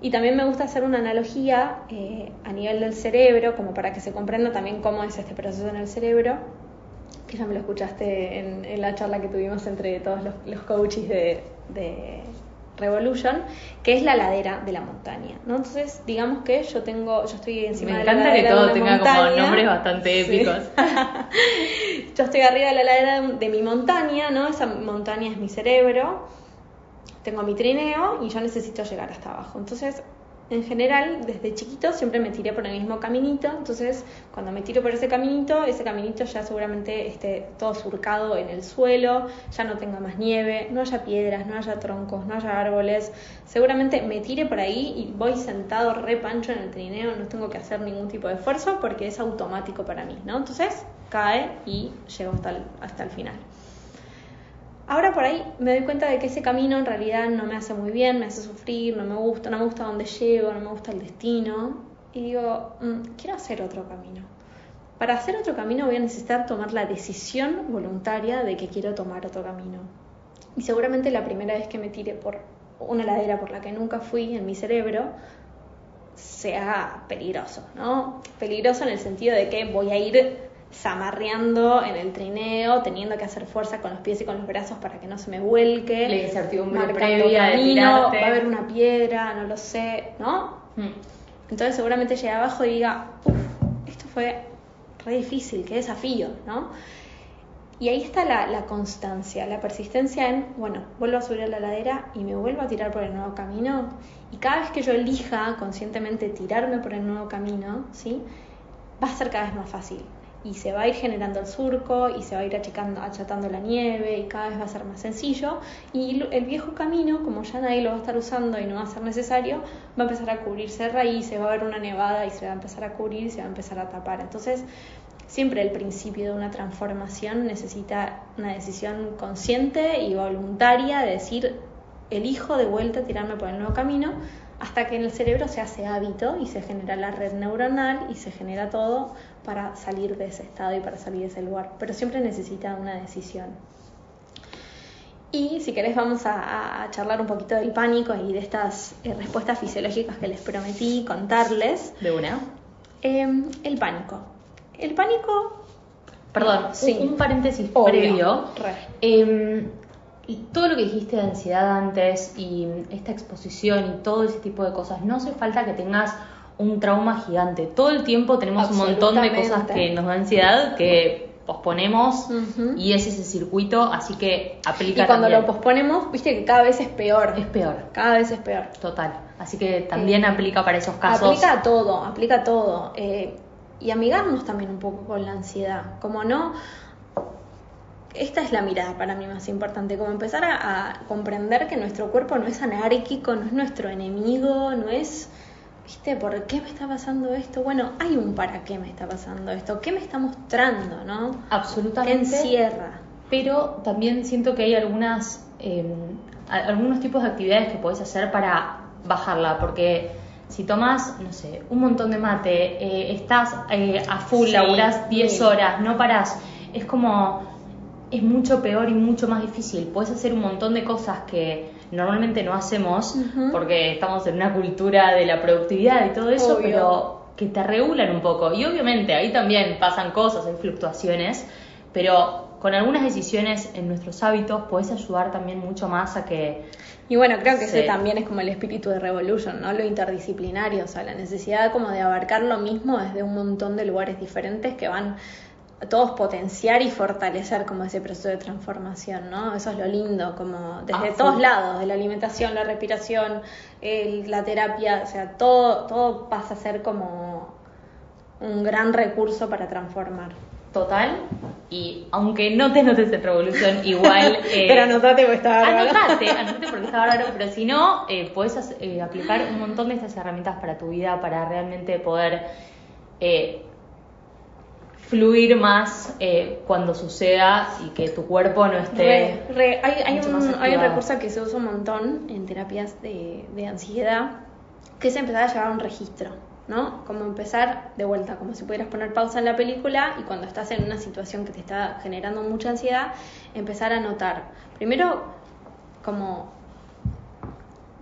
Y también me gusta hacer una analogía eh, a nivel del cerebro, como para que se comprenda también cómo es este proceso en el cerebro, que ya me lo escuchaste en, la charla que tuvimos entre todos los, coaches de Revolution, que es la ladera de la montaña, ¿no? Entonces, digamos que yo tengo, yo estoy encima de la ladera. Me encanta que todo tenga como nombres bastante épicos. yo estoy arriba de la ladera de mi montaña, ¿no? Esa montaña es mi cerebro. Tengo mi trineo y yo necesito llegar hasta abajo. Entonces, en general, desde chiquito siempre me tiré por el mismo caminito, entonces cuando me tiro por ese caminito, ese caminito ya seguramente esté todo surcado en el suelo, ya no tenga más nieve, no haya piedras, no haya troncos, no haya árboles, seguramente me tire por ahí y voy sentado re pancho en el trineo, no tengo que hacer ningún tipo de esfuerzo porque es automático para mí, ¿no? Entonces cae y llego hasta hasta el final. Ahora por ahí me doy cuenta de que ese camino en realidad no me hace muy bien, me hace sufrir, no me gusta, no me gusta dónde llego, no me gusta el destino. Y digo, mm, quiero hacer otro camino. Para hacer otro camino voy a necesitar tomar la decisión voluntaria de que quiero tomar otro camino. Y seguramente la primera vez que me tire por una ladera por la que nunca fui en mi cerebro sea peligroso, ¿no? Peligroso en el sentido de que voy a ir zamarreando en el trineo, teniendo que hacer fuerza con los pies y con los brazos para que no se me vuelque. La incertidumbre previa camino, va a haber una piedra, no lo sé, ¿no? Hmm. Entonces seguramente llegue abajo y diga, uff, esto fue re difícil, qué desafío, ¿no? Y ahí está la, la, constancia, la persistencia en, bueno, vuelvo a subir a la ladera y me vuelvo a tirar por el nuevo camino. Y cada vez que yo elija conscientemente tirarme por el nuevo camino, ¿sí? Va a ser cada vez más fácil y se va a ir generando el surco y se va a ir achicando, achatando la nieve y cada vez va a ser más sencillo y el viejo camino, como ya nadie lo va a estar usando y no va a ser necesario, va a empezar a cubrirse de raíces, va a haber una nevada y se va a empezar a cubrir y se va a empezar a tapar. Entonces, siempre el principio de una transformación necesita una decisión consciente y voluntaria de decir, elijo de vuelta tirarme por el nuevo camino hasta que en el cerebro se hace hábito y se genera la red neuronal y se genera todo para salir de ese estado y para salir de ese lugar. Pero siempre necesita una decisión. Y si querés vamos a, charlar un poquito del pánico y de estas eh, respuestas fisiológicas que les prometí contarles. ¿De una? Em, el pánico. El pánico... Perdón, sí. un, paréntesis previo. Em, y todo lo que dijiste de ansiedad antes y esta exposición y todo ese tipo de cosas, no hace falta que tengas un trauma gigante. Todo el tiempo tenemos un montón de cosas que nos da ansiedad que posponemos y es ese circuito, así que aplica Y cuando lo posponemos, viste que cada vez es peor. Es peor. Cada vez es peor. Total. Así que también eh, aplica para esos casos. Aplica a todo, aplica a todo. Eh, y amigarnos también un poco con la ansiedad. Como no, esta es la mirada para mí más importante, como empezar a, comprender que nuestro cuerpo no es anárquico, no es nuestro enemigo, no es, viste, ¿por qué me está pasando esto? Bueno, hay un para qué me está pasando esto, ¿qué me está mostrando, no? Absolutamente. ¿Qué encierra? Pero también siento que hay algunas, em, algunos tipos de actividades que puedes hacer para bajarla, porque si tomas, no sé, un montón de mate, eh, estás eh, a full, laburas 10 horas, no paras, es como es mucho peor y mucho más difícil. Puedes hacer un montón de cosas que normalmente no hacemos porque estamos en una cultura de la productividad y todo eso, Obvio. pero que te regulan un poco. Y obviamente ahí también pasan cosas, hay fluctuaciones, pero con algunas decisiones en nuestros hábitos puedes ayudar también mucho más a que Y bueno, creo que ese también es como el espíritu de Revolution, ¿no? Lo interdisciplinario, o sea, la necesidad como de abarcar lo mismo desde un montón de lugares diferentes que van todos potenciar y fortalecer como ese proceso de transformación, ¿no? Eso es lo lindo, como desde Ah, todos sí. lados, de la alimentación, la respiración, el- la terapia, o sea, todo, todo pasa a ser como un gran recurso para transformar. total y aunque no te notes en revolución igual eh, Pero anotate porque está bárbaro. Anotate, anotate porque está bárbaro, pero si no, eh, puedes eh, aplicar un montón de estas herramientas para tu vida, para realmente poder eh, fluir más eh, cuando suceda y que tu cuerpo no esté... Re, re. Hay, hay mucho un, más hay un recurso que se usa un montón en terapias de, de ansiedad, que es empezar a llevar un registro, ¿no? Como empezar de vuelta, como si pudieras poner pausa en la película y cuando estás en una situación que te está generando mucha ansiedad, empezar a notar. Primero, como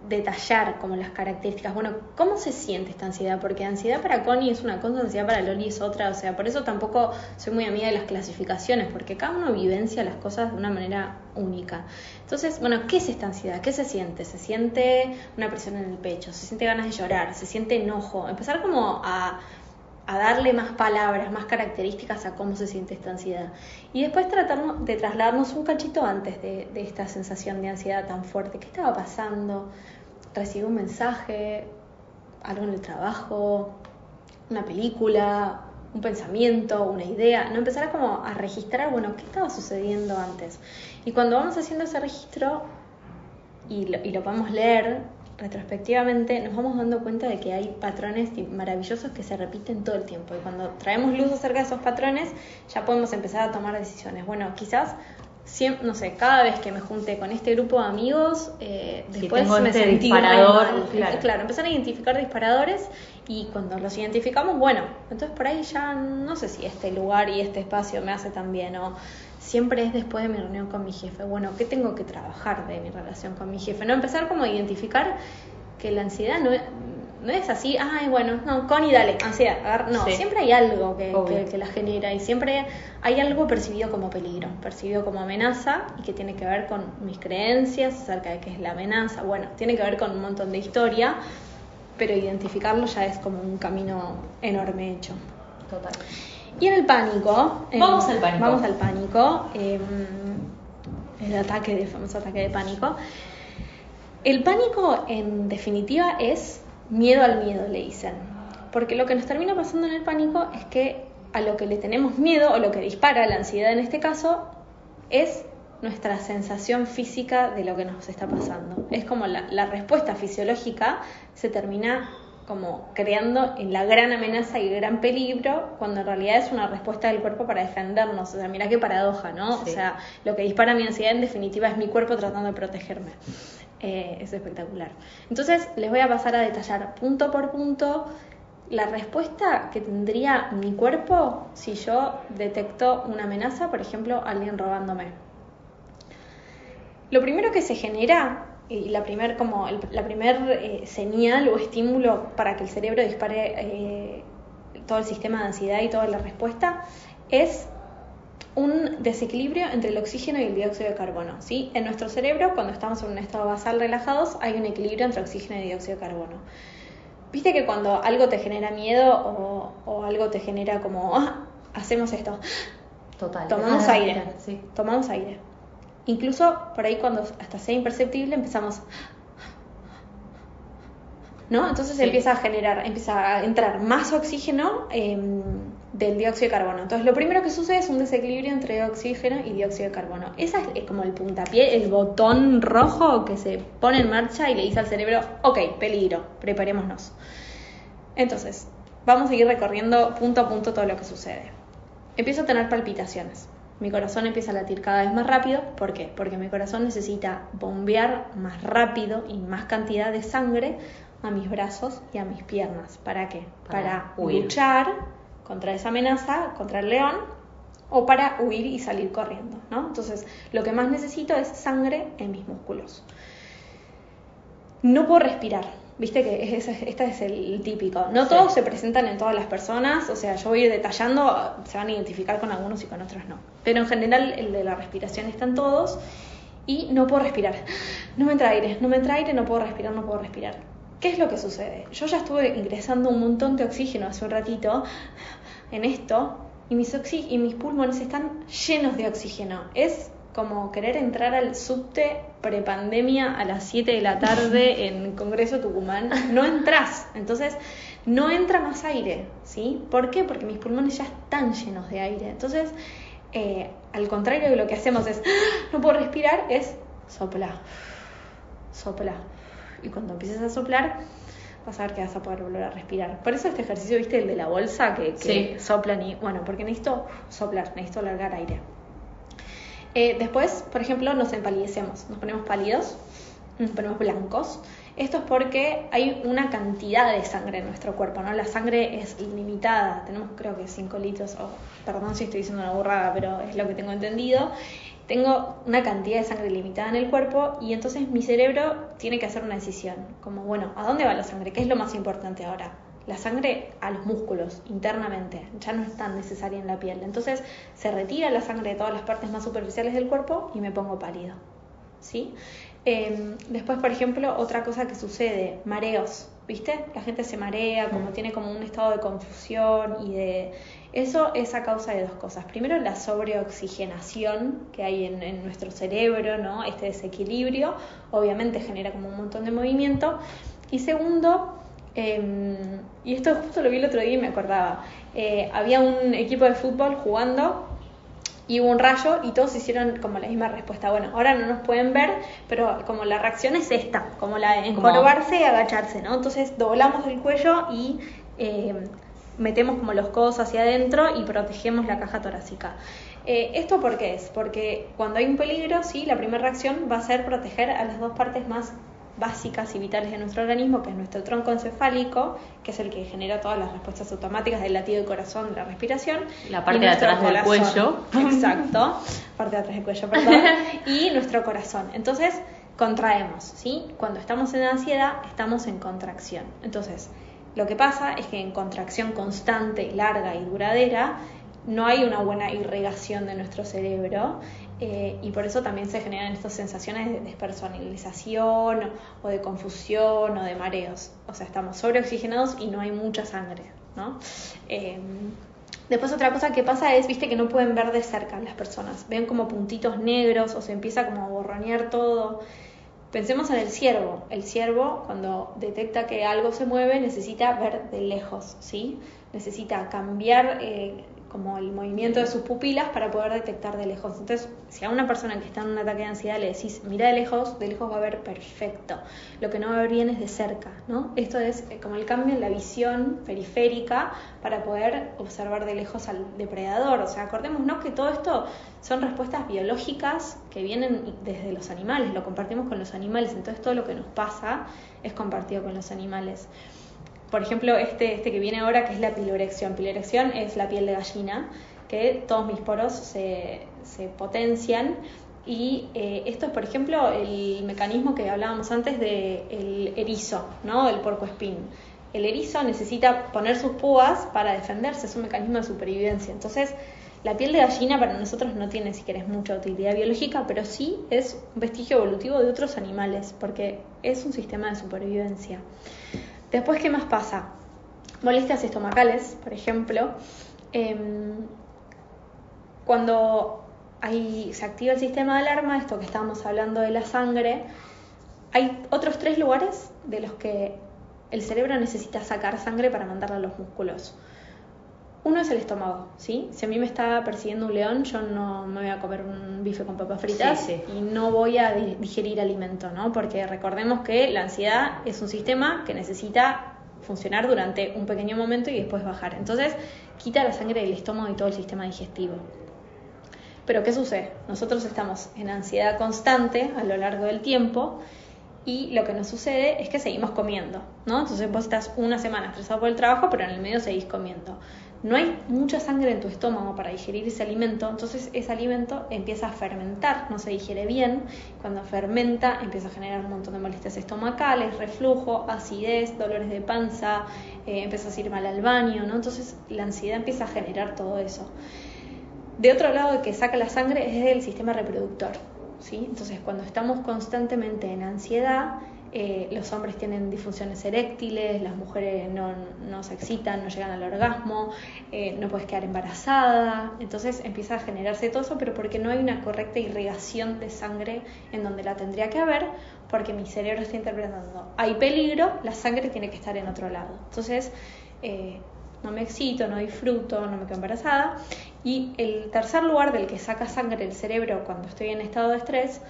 detallar como las características. Bueno, ¿cómo se siente esta ansiedad? Porque ansiedad para Connie es una cosa, ansiedad para Loli es otra. O sea, por eso tampoco soy muy amiga de las clasificaciones, porque cada uno vivencia las cosas de una manera única. Entonces, bueno, ¿qué es esta ansiedad? ¿Qué se siente? Se siente una presión en el pecho, se siente ganas de llorar, se siente enojo. Empezar como a a darle más palabras, más características a cómo se siente esta ansiedad. Y después tratar de trasladarnos un cachito antes de, de esta sensación de ansiedad tan fuerte. ¿Qué estaba pasando? Recibí un mensaje, algo en el trabajo, una película, un pensamiento, una idea. No empezar a como a registrar, bueno, ¿qué estaba sucediendo antes? Y cuando vamos haciendo ese registro y lo, y lo podemos leer retrospectivamente, nos vamos dando cuenta de que hay patrones maravillosos que se repiten todo el tiempo. Y cuando traemos luz acerca de esos patrones, ya podemos empezar a tomar decisiones. Bueno, quizás, siempre, no sé, cada vez que me junte con este grupo de amigos, eh, después me este sentí disparador, mal. claro. claro, empezar a identificar disparadores y cuando los identificamos, bueno, entonces por ahí ya no sé si este lugar y este espacio me hace tan bien o siempre es después de mi reunión con mi jefe. Bueno, ¿qué tengo que trabajar de mi relación con mi jefe? No empezar como a identificar que la ansiedad no es, no es así, ay, bueno, no, Connie, dale, agar- No, Sí. siempre hay algo que, que, que la genera y siempre hay algo percibido como peligro, percibido como amenaza y que tiene que ver con mis creencias acerca de qué es la amenaza. Bueno, tiene que ver con un montón de historia, pero identificarlo ya es como un camino enorme hecho. Total. Y en el pánico. em, Vamos al pánico. Vamos al pánico. em, el ataque, el famoso ataque de pánico. El pánico, en definitiva, es miedo al miedo, le dicen. Porque lo que nos termina pasando en el pánico es que a lo que le tenemos miedo, o lo que dispara la ansiedad en este caso, es nuestra sensación física de lo que nos está pasando. Es como la, la respuesta fisiológica se termina como creando en la gran amenaza y gran peligro, cuando en realidad es una respuesta del cuerpo para defendernos. O sea, mira qué paradoja, ¿no? Sí. O sea, lo que dispara mi ansiedad en definitiva es mi cuerpo tratando de protegerme. Eh, es espectacular. Entonces, les voy a pasar a detallar punto por punto la respuesta que tendría mi cuerpo si yo detecto una amenaza, por ejemplo, alguien robándome. Lo primero que se genera y la primer como la primer eh, señal o estímulo para que el cerebro dispare eh, todo el sistema de ansiedad y toda la respuesta es un desequilibrio entre el oxígeno y el dióxido de carbono. ¿sí? En nuestro cerebro, cuando estamos en un estado basal relajados, hay un equilibrio entre oxígeno y dióxido de carbono. Viste que cuando algo te genera miedo o, o algo te genera como, "Ah, hacemos esto, Total. tomamos aire, Sí. tomamos aire. Incluso por ahí cuando hasta sea imperceptible empezamos, ¿no? Entonces Sí. empieza a generar, empieza a entrar más oxígeno em, del dióxido de carbono. Entonces lo primero que sucede es un desequilibrio entre oxígeno y dióxido de carbono. Esa es como el puntapié, el botón rojo que se pone en marcha y le dice al cerebro, ok, peligro, preparémonos. Entonces, vamos a ir recorriendo punto a punto todo lo que sucede. Empiezo a tener palpitaciones. Mi corazón empieza a latir cada vez más rápido. ¿Por qué? Porque mi corazón necesita bombear más rápido y más cantidad de sangre a mis brazos y a mis piernas. ¿Para qué? Para Para, huir. luchar contra esa amenaza, contra el león o para huir y salir corriendo, ¿no? Entonces, lo que más necesito es sangre en mis músculos. No puedo respirar, viste que es, este es el típico. No todos se presentan en todas las personas, o sea, yo voy a ir detallando, se van a identificar con algunos y con otros no. Pero en general el de la respiración están todos y no puedo respirar. No me entra aire, no me entra aire, no puedo respirar, no puedo respirar. ¿Qué es lo que sucede? Yo ya estuve ingresando un montón de oxígeno hace un ratito en esto y mis, y mis pulmones están llenos de oxígeno. Es como querer entrar al subte prepandemia a las 7 de la tarde en Congreso Tucumán. No entras. Entonces, no entra más aire. ¿Sí? ¿Por qué? Porque mis pulmones ya están llenos de aire. Entonces, eh, al contrario de lo que hacemos es, no puedo respirar, es sopla, sopla. Y cuando empieces a soplar, vas a ver que vas a poder volver a respirar. Por eso este ejercicio, viste, el de la bolsa, que, soplan y, bueno, porque necesito soplar, necesito largar aire. Eh, después, por ejemplo, nos empalidecemos, nos ponemos pálidos, nos ponemos blancos. Esto es porque hay una cantidad de sangre en nuestro cuerpo, ¿no? La sangre es ilimitada, tenemos creo que 5 litros, o perdón si estoy diciendo una burrada, pero es lo que tengo entendido tengo una cantidad de sangre limitada en el cuerpo y entonces mi cerebro tiene que hacer una decisión, como bueno, ¿a dónde va la sangre? ¿Qué es lo más importante ahora? La sangre a los músculos, internamente, ya no es tan necesaria en la piel. Entonces se retira la sangre de todas las partes más superficiales del cuerpo y me pongo pálido. ¿sí? Em, después, por ejemplo, otra cosa que sucede, mareos. ¿Viste? La gente se marea, como mm. tiene como un estado de confusión y de eso es a causa de dos cosas. Primero, la sobreoxigenación que hay en, nuestro cerebro, ¿no? Este desequilibrio, obviamente genera como un montón de movimiento. Y segundo, em, y esto justo lo vi el otro día y me acordaba, eh, había un equipo de fútbol jugando y hubo un rayo y todos hicieron como la misma respuesta. Bueno, ahora no nos pueden ver, pero como la reacción es esta, como la de encorvarse y agacharse, ¿no? Entonces doblamos el cuello y eh, metemos como los codos hacia adentro y protegemos la caja torácica. Eh, ¿Esto por qué es? Porque cuando hay un peligro, sí, la primera reacción va a ser proteger a las dos partes más básicas y vitales de nuestro organismo, que es nuestro tronco encefálico, que es el que genera todas las respuestas automáticas del latido del corazón, de la respiración. La parte de atrás del cuello. Exacto, parte de atrás del cuello, perdón. y nuestro corazón. Entonces, contraemos, ¿sí? Cuando estamos en ansiedad, estamos en contracción. Entonces, lo que pasa es que en contracción constante, larga y duradera, no hay una buena irrigación de nuestro cerebro eh, y por eso también se generan estas sensaciones de despersonalización o de confusión o de mareos. O sea, estamos sobreoxigenados y no hay mucha sangre, ¿no? Eh, después otra cosa que pasa es, viste, que no pueden ver de cerca las personas. Ven como puntitos negros o se empieza como a borronear todo. Pensemos en el ciervo. El ciervo, cuando detecta que algo se mueve, necesita ver de lejos, ¿sí? Necesita cambiar eh, como el movimiento de sus pupilas para poder detectar de lejos. Entonces, si a una persona que está en un ataque de ansiedad le decís, mira de lejos, de lejos va a ver perfecto. Lo que no va a ver bien es de cerca, ¿no? Esto es eh, como el cambio en la visión periférica para poder observar de lejos al depredador. O sea, acordémonos que todo esto son respuestas biológicas que vienen desde los animales, lo compartimos con los animales, entonces todo lo que nos pasa es compartido con los animales por ejemplo, este, este que viene ahora, que es la pilorección. Pilorección es la piel de gallina, que todos mis poros se, se potencian. Y eh, esto es, por ejemplo, el mecanismo que hablábamos antes del erizo, ¿no? El porco espín. El erizo necesita poner sus púas para defenderse, es un mecanismo de supervivencia. Entonces, la piel de gallina para nosotros no tiene, si querés, mucha utilidad biológica, pero sí es un vestigio evolutivo de otros animales, porque es un sistema de supervivencia. Después, ¿qué más pasa? Molestias estomacales, por ejemplo. Em, cuando se activa el sistema de alarma, esto que estábamos hablando de la sangre, hay otros tres lugares de los que el cerebro necesita sacar sangre para mandarla a los músculos. Uno es el estómago, ¿sí? Si a mí me está persiguiendo un león, yo no me voy a comer un bife con papas fritas y no voy a digerir alimento, ¿no? Porque recordemos que la ansiedad es un sistema que necesita funcionar durante un pequeño momento y después bajar. Entonces, quita la sangre del estómago y todo el sistema digestivo. Pero ¿qué sucede? Nosotros estamos en ansiedad constante a lo largo del tiempo y lo que nos sucede es que seguimos comiendo, ¿no? Entonces vos estás una semana estresado por el trabajo, pero en el medio seguís comiendo. No hay mucha sangre en tu estómago para digerir ese alimento, entonces ese alimento empieza a fermentar, no se digiere bien. Cuando fermenta empieza a generar un montón de molestias estomacales, reflujo, acidez, dolores de panza, eh, empiezas a ir mal al baño, ¿no? Entonces la ansiedad empieza a generar todo eso. De otro lado, que saca la sangre es el sistema reproductor. ¿Sí? Entonces, cuando estamos constantemente en ansiedad, eh, los hombres tienen disfunciones eréctiles, las mujeres no, se excitan, no llegan al orgasmo, eh, no puedes quedar embarazada. Entonces empieza a generarse todo eso, pero porque no hay una correcta irrigación de sangre en donde la tendría que haber, porque mi cerebro está interpretando, hay peligro, la sangre tiene que estar en otro lado. Entonces, eh, no me excito, no disfruto, no me quedo embarazada. Y el tercer lugar del que saca sangre el cerebro cuando estoy en estado de estrés,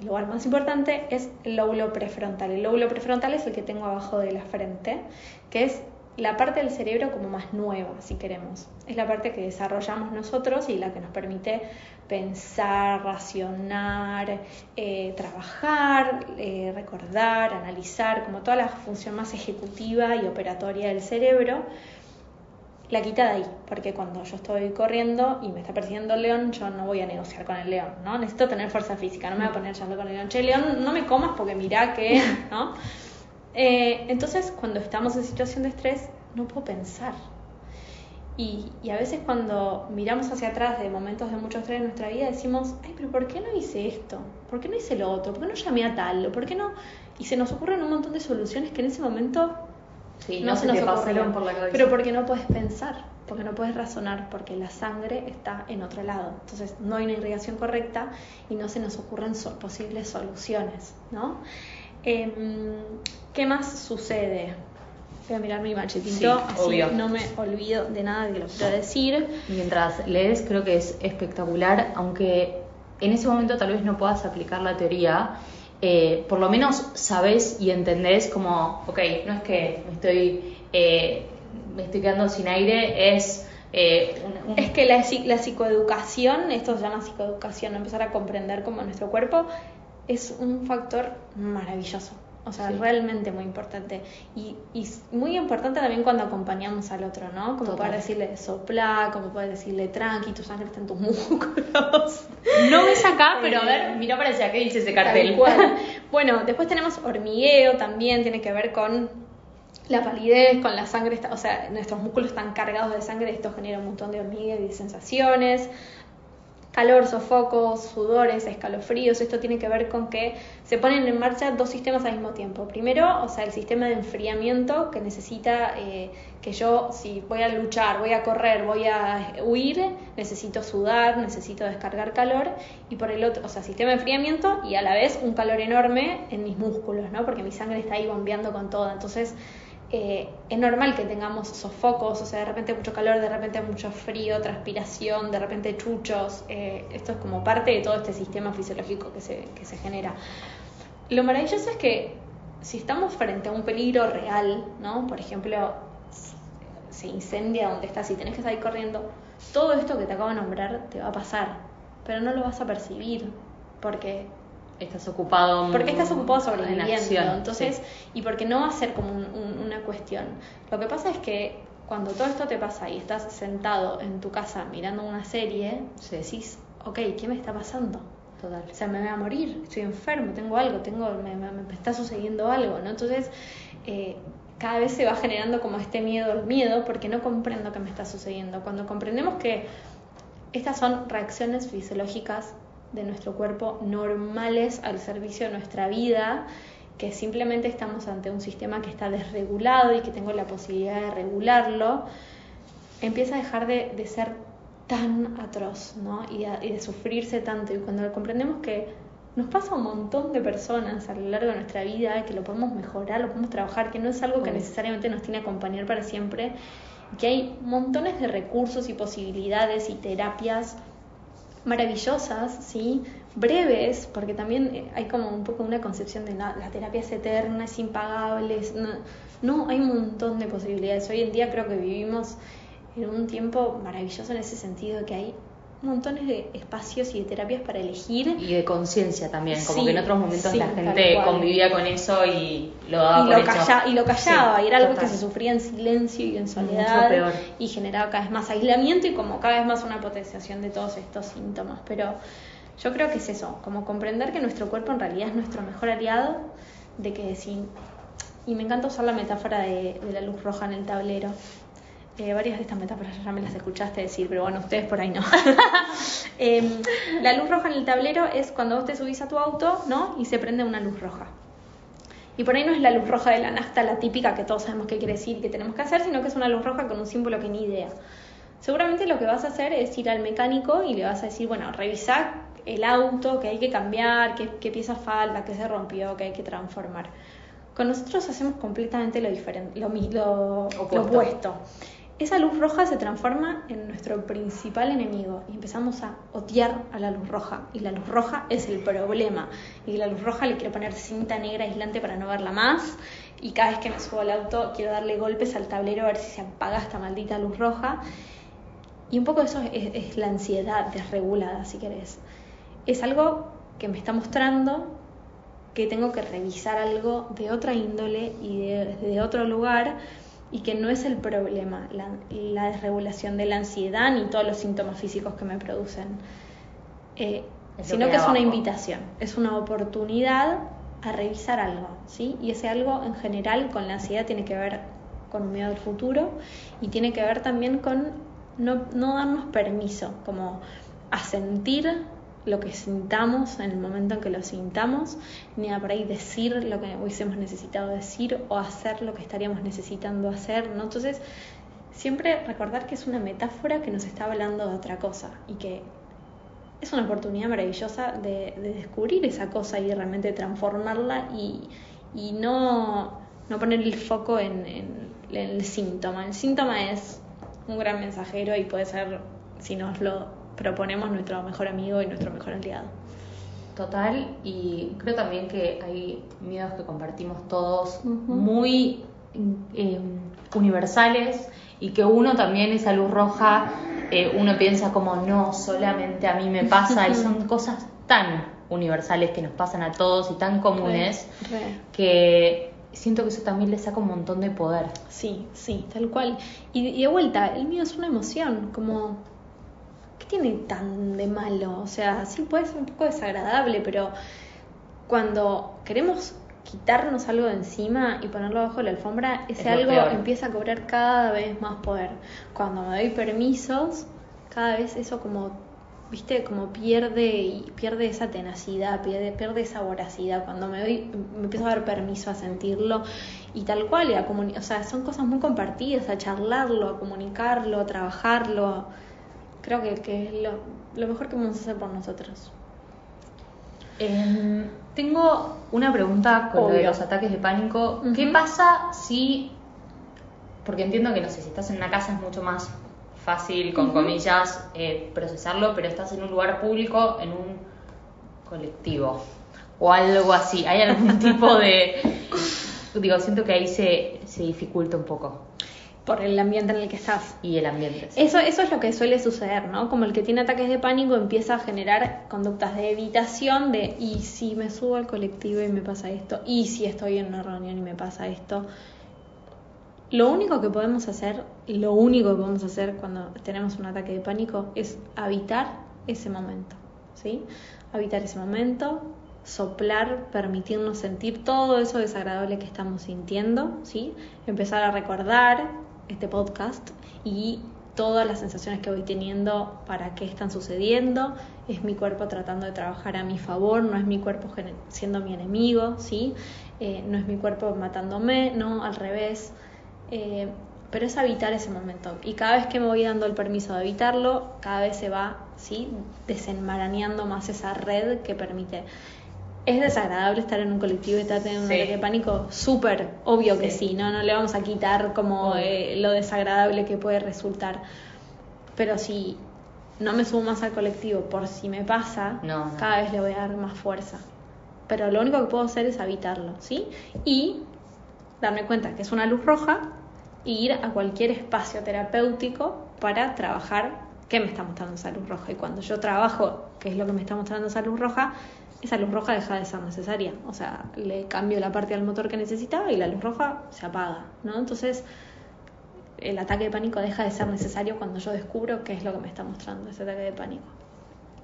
el lugar más importante es el lóbulo prefrontal. El lóbulo prefrontal es el que tengo abajo de la frente, que es la parte del cerebro como más nueva, si queremos. Es la parte que desarrollamos nosotros y la que nos permite pensar, racionar, eh, trabajar, eh, recordar, analizar, como toda la función más ejecutiva y operatoria del cerebro la quita de ahí, porque cuando yo estoy corriendo y me está persiguiendo el león, yo no voy a negociar con el león, ¿no? Necesito tener fuerza física, no me voy a poner llano con el león, che, león, no me comas porque mirá que, ¿no? Eh, entonces, cuando estamos en situación de estrés, no puedo pensar. Y, y, a veces cuando miramos hacia atrás de momentos de mucho estrés en nuestra vida, decimos, ay, pero ¿por qué no hice esto? ¿Por qué no hice lo otro? ¿Por qué no llamé a tal? ¿Por qué no? Y se nos ocurren un montón de soluciones que en ese momento no, se, nos ocurren, por la cabeza. Pero porque no puedes pensar, porque no puedes razonar, porque la sangre está en otro lado. Entonces no hay una irrigación correcta y no se nos ocurren posibles soluciones, ¿no? Em, ¿Qué más sucede? Voy a mirar mi machetito, así no me olvido de nada de lo que quiero decir. Mientras lees, creo que es espectacular, aunque en ese momento tal vez no puedas aplicar la teoría, eh, por lo menos sabes y entendés como, ok, no es que me estoy, eh, me estoy quedando sin aire, es... Eh, es que la, la, psicoeducación, esto se llama psicoeducación, empezar a comprender cómo nuestro cuerpo es un factor maravilloso. O sea, realmente muy importante. Y, y, muy importante también cuando acompañamos al otro, ¿no? Como poder decirle sopla, como poder decirle tranqui, tu sangre está en tus músculos. No ves acá, pero a ver, mira para allá, ¿qué dice ese cartel? bueno, después tenemos hormigueo también, tiene que ver con la palidez, con la sangre, o sea, nuestros músculos están cargados de sangre, esto genera un montón de hormigueo y de sensaciones calor, sofocos, sudores, escalofríos. Esto tiene que ver con que se ponen en marcha dos sistemas al mismo tiempo. Primero, o sea, el sistema de enfriamiento que necesita eh, que yo, si voy a luchar, voy a correr, voy a huir, necesito sudar, necesito descargar calor. Y por el otro, o sea, sistema de enfriamiento y a la vez un calor enorme en mis músculos, ¿no? Porque mi sangre está ahí bombeando con todo. Entonces, eh, es normal que tengamos sofocos, o sea, de repente mucho calor, de repente mucho frío, transpiración, de repente chuchos. Eh, esto es como parte de todo este sistema fisiológico que se, que se genera. Lo maravilloso es que si estamos frente a un peligro real, ¿no? Por ejemplo, se incendia donde estás y tenés que salir corriendo, todo esto que te acabo de nombrar te va a pasar, pero no lo vas a percibir porque estás ocupado porque estás ocupado sobreviviendo entonces y porque no va a ser como una cuestión. Lo que pasa es que cuando todo esto te pasa y estás sentado en tu casa mirando una serie decís ok qué me está pasando Total. o sea me voy a morir estoy enfermo tengo algo tengo me, me, está sucediendo algo no entonces eh, cada vez se va generando como este miedo al miedo porque no comprendo qué me está sucediendo. Cuando comprendemos que estas son reacciones fisiológicas de nuestro cuerpo normales al servicio de nuestra vida, que simplemente estamos ante un sistema que está desregulado y que tengo la posibilidad de regularlo, empieza a dejar de, ser tan atroz ¿no? y, de sufrirse tanto. Y cuando comprendemos que nos pasa a un montón de personas a lo largo de nuestra vida, que lo podemos mejorar, lo podemos trabajar, que no es algo que necesariamente nos tiene que acompañar para siempre, que hay montones de recursos y posibilidades y terapias maravillosas, ¿sí? breves, porque también eh, hay como un poco una concepción de la terapia es eterna, es impagable, no, hay un montón de posibilidades. Hoy en día creo que vivimos en un tiempo maravilloso en ese sentido, que hay montones de espacios y de terapias para elegir. Y de conciencia también, como Sí, que en otros momentos sí, la gente convivía con eso y lo daba y por lo, hecho. calla- y lo callaba, Sí, y era algo que se sufría en silencio y en Mucho soledad peor. y generaba cada vez más aislamiento y como cada vez más una potenciación de todos estos síntomas. Pero yo creo que es eso, como comprender que nuestro cuerpo en realidad es nuestro mejor aliado, de que si... Y me encanta usar la metáfora de, de la luz roja en el tablero. Eh, varias de estas metáforas ya me las escuchaste decir, pero bueno, ustedes por ahí no. Em, la luz roja en el tablero es cuando vos te subís a tu auto, ¿no? Y se prende una luz roja. Y por ahí no es la luz roja de la nafta, la típica que todos sabemos qué quiere decir y que tenemos que hacer, sino que es una luz roja con un símbolo que ni idea. Seguramente lo que vas a hacer es ir al mecánico y le vas a decir, bueno, revisar el auto, que hay que cambiar, qué, qué pieza falta, qué se rompió, que hay que transformar. Con nosotros hacemos completamente lo diferente, lo, lo- lo Opuesto. Esa luz roja se transforma en nuestro principal enemigo y empezamos a odiar a la luz roja. Y la luz roja es el problema. Y la luz roja le quiero poner cinta negra aislante para no verla más. Y cada vez que me subo al auto quiero darle golpes al tablero a ver si se apaga esta maldita luz roja. Y un poco eso es, es la ansiedad desregulada, si querés. Es algo que me está mostrando que tengo que revisar algo de otra índole y de, de otro lugar y que no es el problema, la, la desregulación de la ansiedad ni todos los síntomas físicos que me producen, Eh, sino que es una invitación, es una oportunidad a revisar algo, ¿sí? Y ese algo en general con la ansiedad tiene que ver con un miedo al futuro y tiene que ver también con no, no darnos permiso, como a sentir lo que sintamos en el momento en que lo sintamos, ni a por ahí decir lo que hubiésemos necesitado decir o hacer lo que estaríamos necesitando hacer, ¿no? Entonces, siempre recordar que es una metáfora que nos está hablando de otra cosa y que es una oportunidad maravillosa de, de descubrir esa cosa y realmente transformarla y, no, poner el foco en, en- en el síntoma. El síntoma es un gran mensajero y puede ser, si nos lo proponemos, nuestro mejor amigo y nuestro mejor aliado. Total, y creo también que hay miedos que compartimos todos muy eh, universales y que uno también esa luz roja, eh, uno piensa como no, solamente a mí me pasa y son cosas tan universales que nos pasan a todos y tan comunes Re, re. que siento que eso también le saca un montón de poder. Sí, sí, tal cual. Y, y de vuelta, el miedo es una emoción, como, ¿qué tiene tan de malo? O sea, sí puede ser un poco desagradable, pero cuando queremos quitarnos algo de encima y ponerlo abajo de la alfombra, ese Es algo peor. empieza a cobrar cada vez más poder. Cuando me doy permisos, cada vez eso como, viste, como pierde y pierde esa tenacidad, pierde, pierde esa voracidad. Cuando me doy, me empiezo a dar permiso a sentirlo y tal cual, y a o sea, son cosas muy compartidas, a charlarlo, a comunicarlo, a trabajarlo. Creo que, que es lo, lo mejor que podemos hacer por nosotros. Em, tengo una pregunta con lo de los ataques de pánico. ¿Qué pasa si, porque entiendo que no sé, si estás en una casa es mucho más fácil, con comillas, eh, procesarlo, pero estás en un lugar público, en un colectivo o algo así. ¿Hay algún tipo de... Digo, siento que ahí se, se dificulta un poco Por el ambiente en el que estás. y el ambiente. Eso, eso es lo que suele suceder, ¿no? Como el que tiene ataques de pánico empieza a generar conductas de evitación de y si me subo al colectivo y me pasa esto, y si estoy en una reunión y me pasa esto. Lo único que podemos hacer, lo único que podemos hacer cuando tenemos un ataque de pánico es habitar ese momento, ¿sí? Habitar ese momento, soplar, permitirnos sentir todo eso desagradable que estamos sintiendo, ¿sí? Empezar a recordar este podcast y todas las sensaciones que voy teniendo para qué están sucediendo. Es mi cuerpo tratando de trabajar a mi favor, no es mi cuerpo siendo mi enemigo, ¿sí? Eh, no es mi cuerpo matándome, no, al revés. Eh, pero es habitar ese momento. Y cada vez que me voy dando el permiso de habitarlo, cada vez se va ¿sí? desenmarañando más esa red que permite. ¿Es desagradable estar en un colectivo y estar teniendo Sí. un ataque de pánico? Súper, obvio que Sí. sí, ¿no? No le vamos a quitar como eh, lo desagradable que puede resultar. Pero si no me subo más al colectivo por si me pasa, No, no. cada vez le voy a dar más fuerza. Pero lo único que puedo hacer es habitarlo, ¿sí? Y darme cuenta que es una luz roja y ir a cualquier espacio terapéutico para trabajar ¿qué me está mostrando esa luz roja? Y cuando yo trabajo, ¿qué es lo que me está mostrando esa luz roja? Esa luz roja deja de ser necesaria. O sea, le cambio la parte del motor que necesitaba y la luz roja se apaga, ¿no? Entonces, el ataque de pánico deja de ser necesario cuando yo descubro qué es lo que me está mostrando ese ataque de pánico.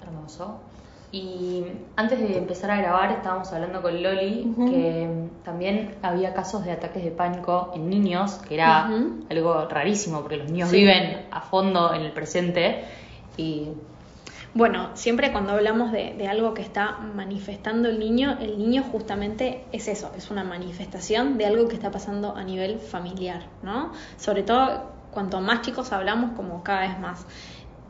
Hermoso. Y antes de empezar a grabar estábamos hablando con Loli que también había casos de ataques de pánico en niños, que era algo rarísimo porque los niños viven a fondo en el presente y bueno, siempre cuando hablamos de, de, algo que está manifestando el niño, el niño justamente es eso, es una manifestación de algo que está pasando a nivel familiar, ¿no? Sobre todo cuanto más chicos hablamos, como cada vez más.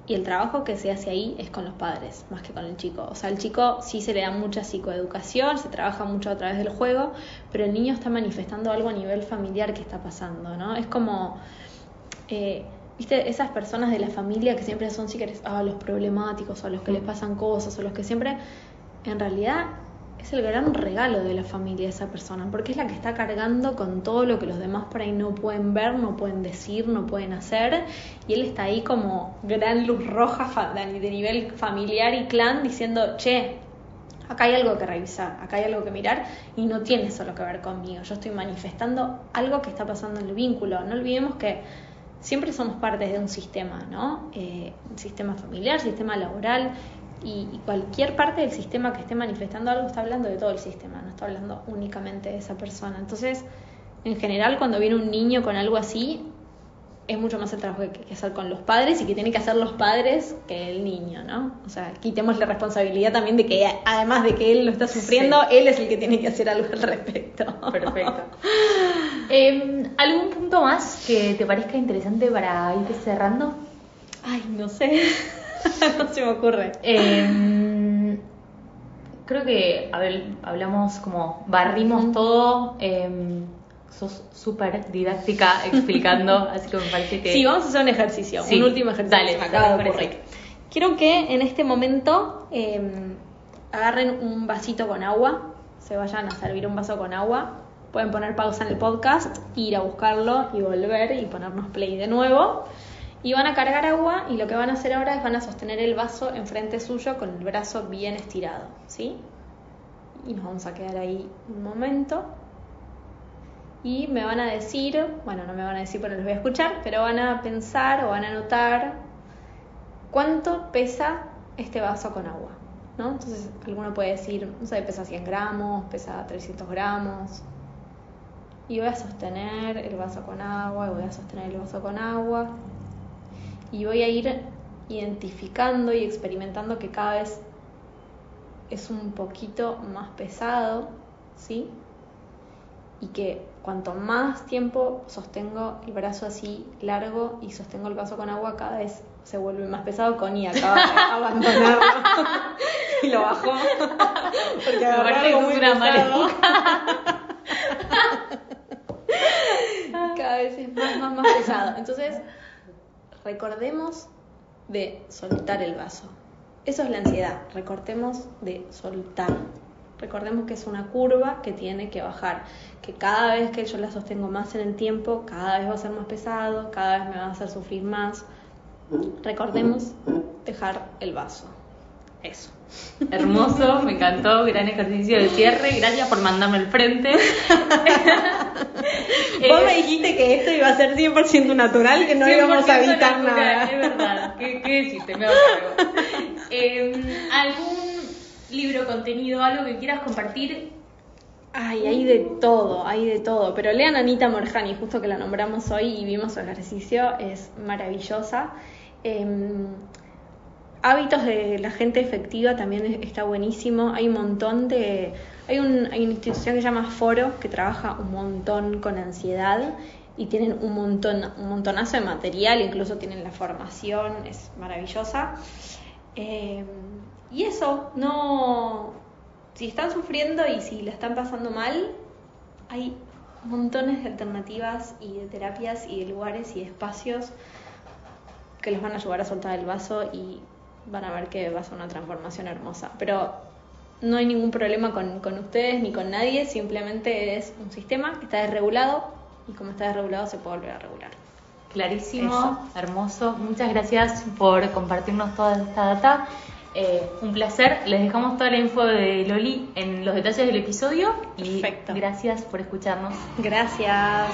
Y el trabajo que se hace ahí es con los padres, más que con el chico. O sea, el chico sí se le da mucha psicoeducación, se trabaja mucho a través del juego, pero el niño está manifestando algo a nivel familiar que está pasando, ¿no? Es como, eh, viste, esas personas de la familia que siempre son, si querés, ah, los problemáticos, o a los que les pasan cosas, o los que siempre, en realidad, es el gran regalo de la familia esa persona, porque es la que está cargando con todo lo que los demás por ahí no pueden ver, no pueden decir, no pueden hacer, y él está ahí como gran luz roja de nivel familiar y clan diciendo, che, acá hay algo que revisar, acá hay algo que mirar, y no tiene solo que ver conmigo, yo estoy manifestando algo que está pasando en el vínculo, no olvidemos que siempre somos parte de un sistema, ¿no? Eh, un sistema familiar, sistema laboral, y, cualquier parte del sistema que esté manifestando algo está hablando de todo el sistema, no está hablando únicamente de esa persona. Entonces, en general, cuando viene un niño con algo así, es mucho más el trabajo que, que hacer con los padres y que tienen que hacer los padres que el niño, ¿no? O sea, quitemos la responsabilidad también de que, además de que él lo está sufriendo, él es el que tiene que hacer algo al respecto. Perfecto. Em, ¿Algún punto más que te parezca interesante para ir cerrando? Ay, no sé. no se me ocurre. Em, creo que a ver, hablamos como barrimos todo. Eh, sos súper didáctica explicando, así que me parece que. Sí, vamos a hacer un ejercicio, un último ejercicio. Dale, me acaba de ocurrir. Quiero que en este momento em, agarren un vasito con agua, se vayan a servir un vaso con agua. Pueden poner pausa en el podcast, ir a buscarlo y volver y ponernos play de nuevo y van a cargar agua y lo que van a hacer ahora es van a sostener el vaso enfrente suyo con el brazo bien estirado, ¿sí? Y nos vamos a quedar ahí un momento. Y me van a decir, bueno, no me van a decir pero los voy a escuchar, pero van a pensar o van a notar cuánto pesa este vaso con agua, ¿no? Entonces alguno puede decir, no sé, pesa 100 gramos, pesa 300 gramos. Y voy a sostener el vaso con agua, y voy a sostener el vaso con agua y voy a ir identificando y experimentando que cada vez es un poquito más pesado, ¿sí? Y que cuanto más tiempo sostengo el brazo así largo y sostengo el vaso con agua, cada vez se vuelve más pesado. Connie acaba de abandonarlo y lo bajó. Porque algo muy una cada vez es más, más, más pesado. Entonces, recordemos de soltar el vaso. Eso es la ansiedad, recordemos de soltar. Recordemos que es una curva que tiene que bajar, que cada vez que yo la sostengo más en el tiempo, cada vez va a ser más pesado, cada vez me va a hacer sufrir más. Recordemos dejar el vaso. Eso. Hermoso, me encantó, gran ejercicio de cierre, gracias por mandarme al frente. Vos me dijiste que esto iba a ser 100% natural, que no íbamos a evitar nada. Es verdad, ¿qué, qué deciste? Me eh, ¿Algún libro, contenido, algo que quieras compartir? Ay, hay de todo, hay de todo. Pero lean Anita Morjani, justo que la nombramos hoy y vimos su ejercicio, es maravillosa. Em, hábitos de la gente efectiva también está buenísimo. Hay un montón de. Hay, un, hay una institución que se llama Foro que trabaja un montón con ansiedad y tienen un montón, un montonazo de material, incluso tienen la formación, es maravillosa. Eh, y eso, no. Si están sufriendo y si la están pasando mal, hay montones de alternativas y de terapias y de lugares y de espacios que les van a ayudar a soltar el vaso y van a ver que va a ser una transformación hermosa. Pero no hay ningún problema con, con ustedes ni con nadie, simplemente es un sistema que está desregulado y como está desregulado se puede volver a regular. clarísimo, hermoso. Muchas gracias por compartirnos toda esta data. Eh, un placer. Les dejamos toda la info de Loli en los detalles del episodio. Y Perfecto. gracias por escucharnos. Gracias.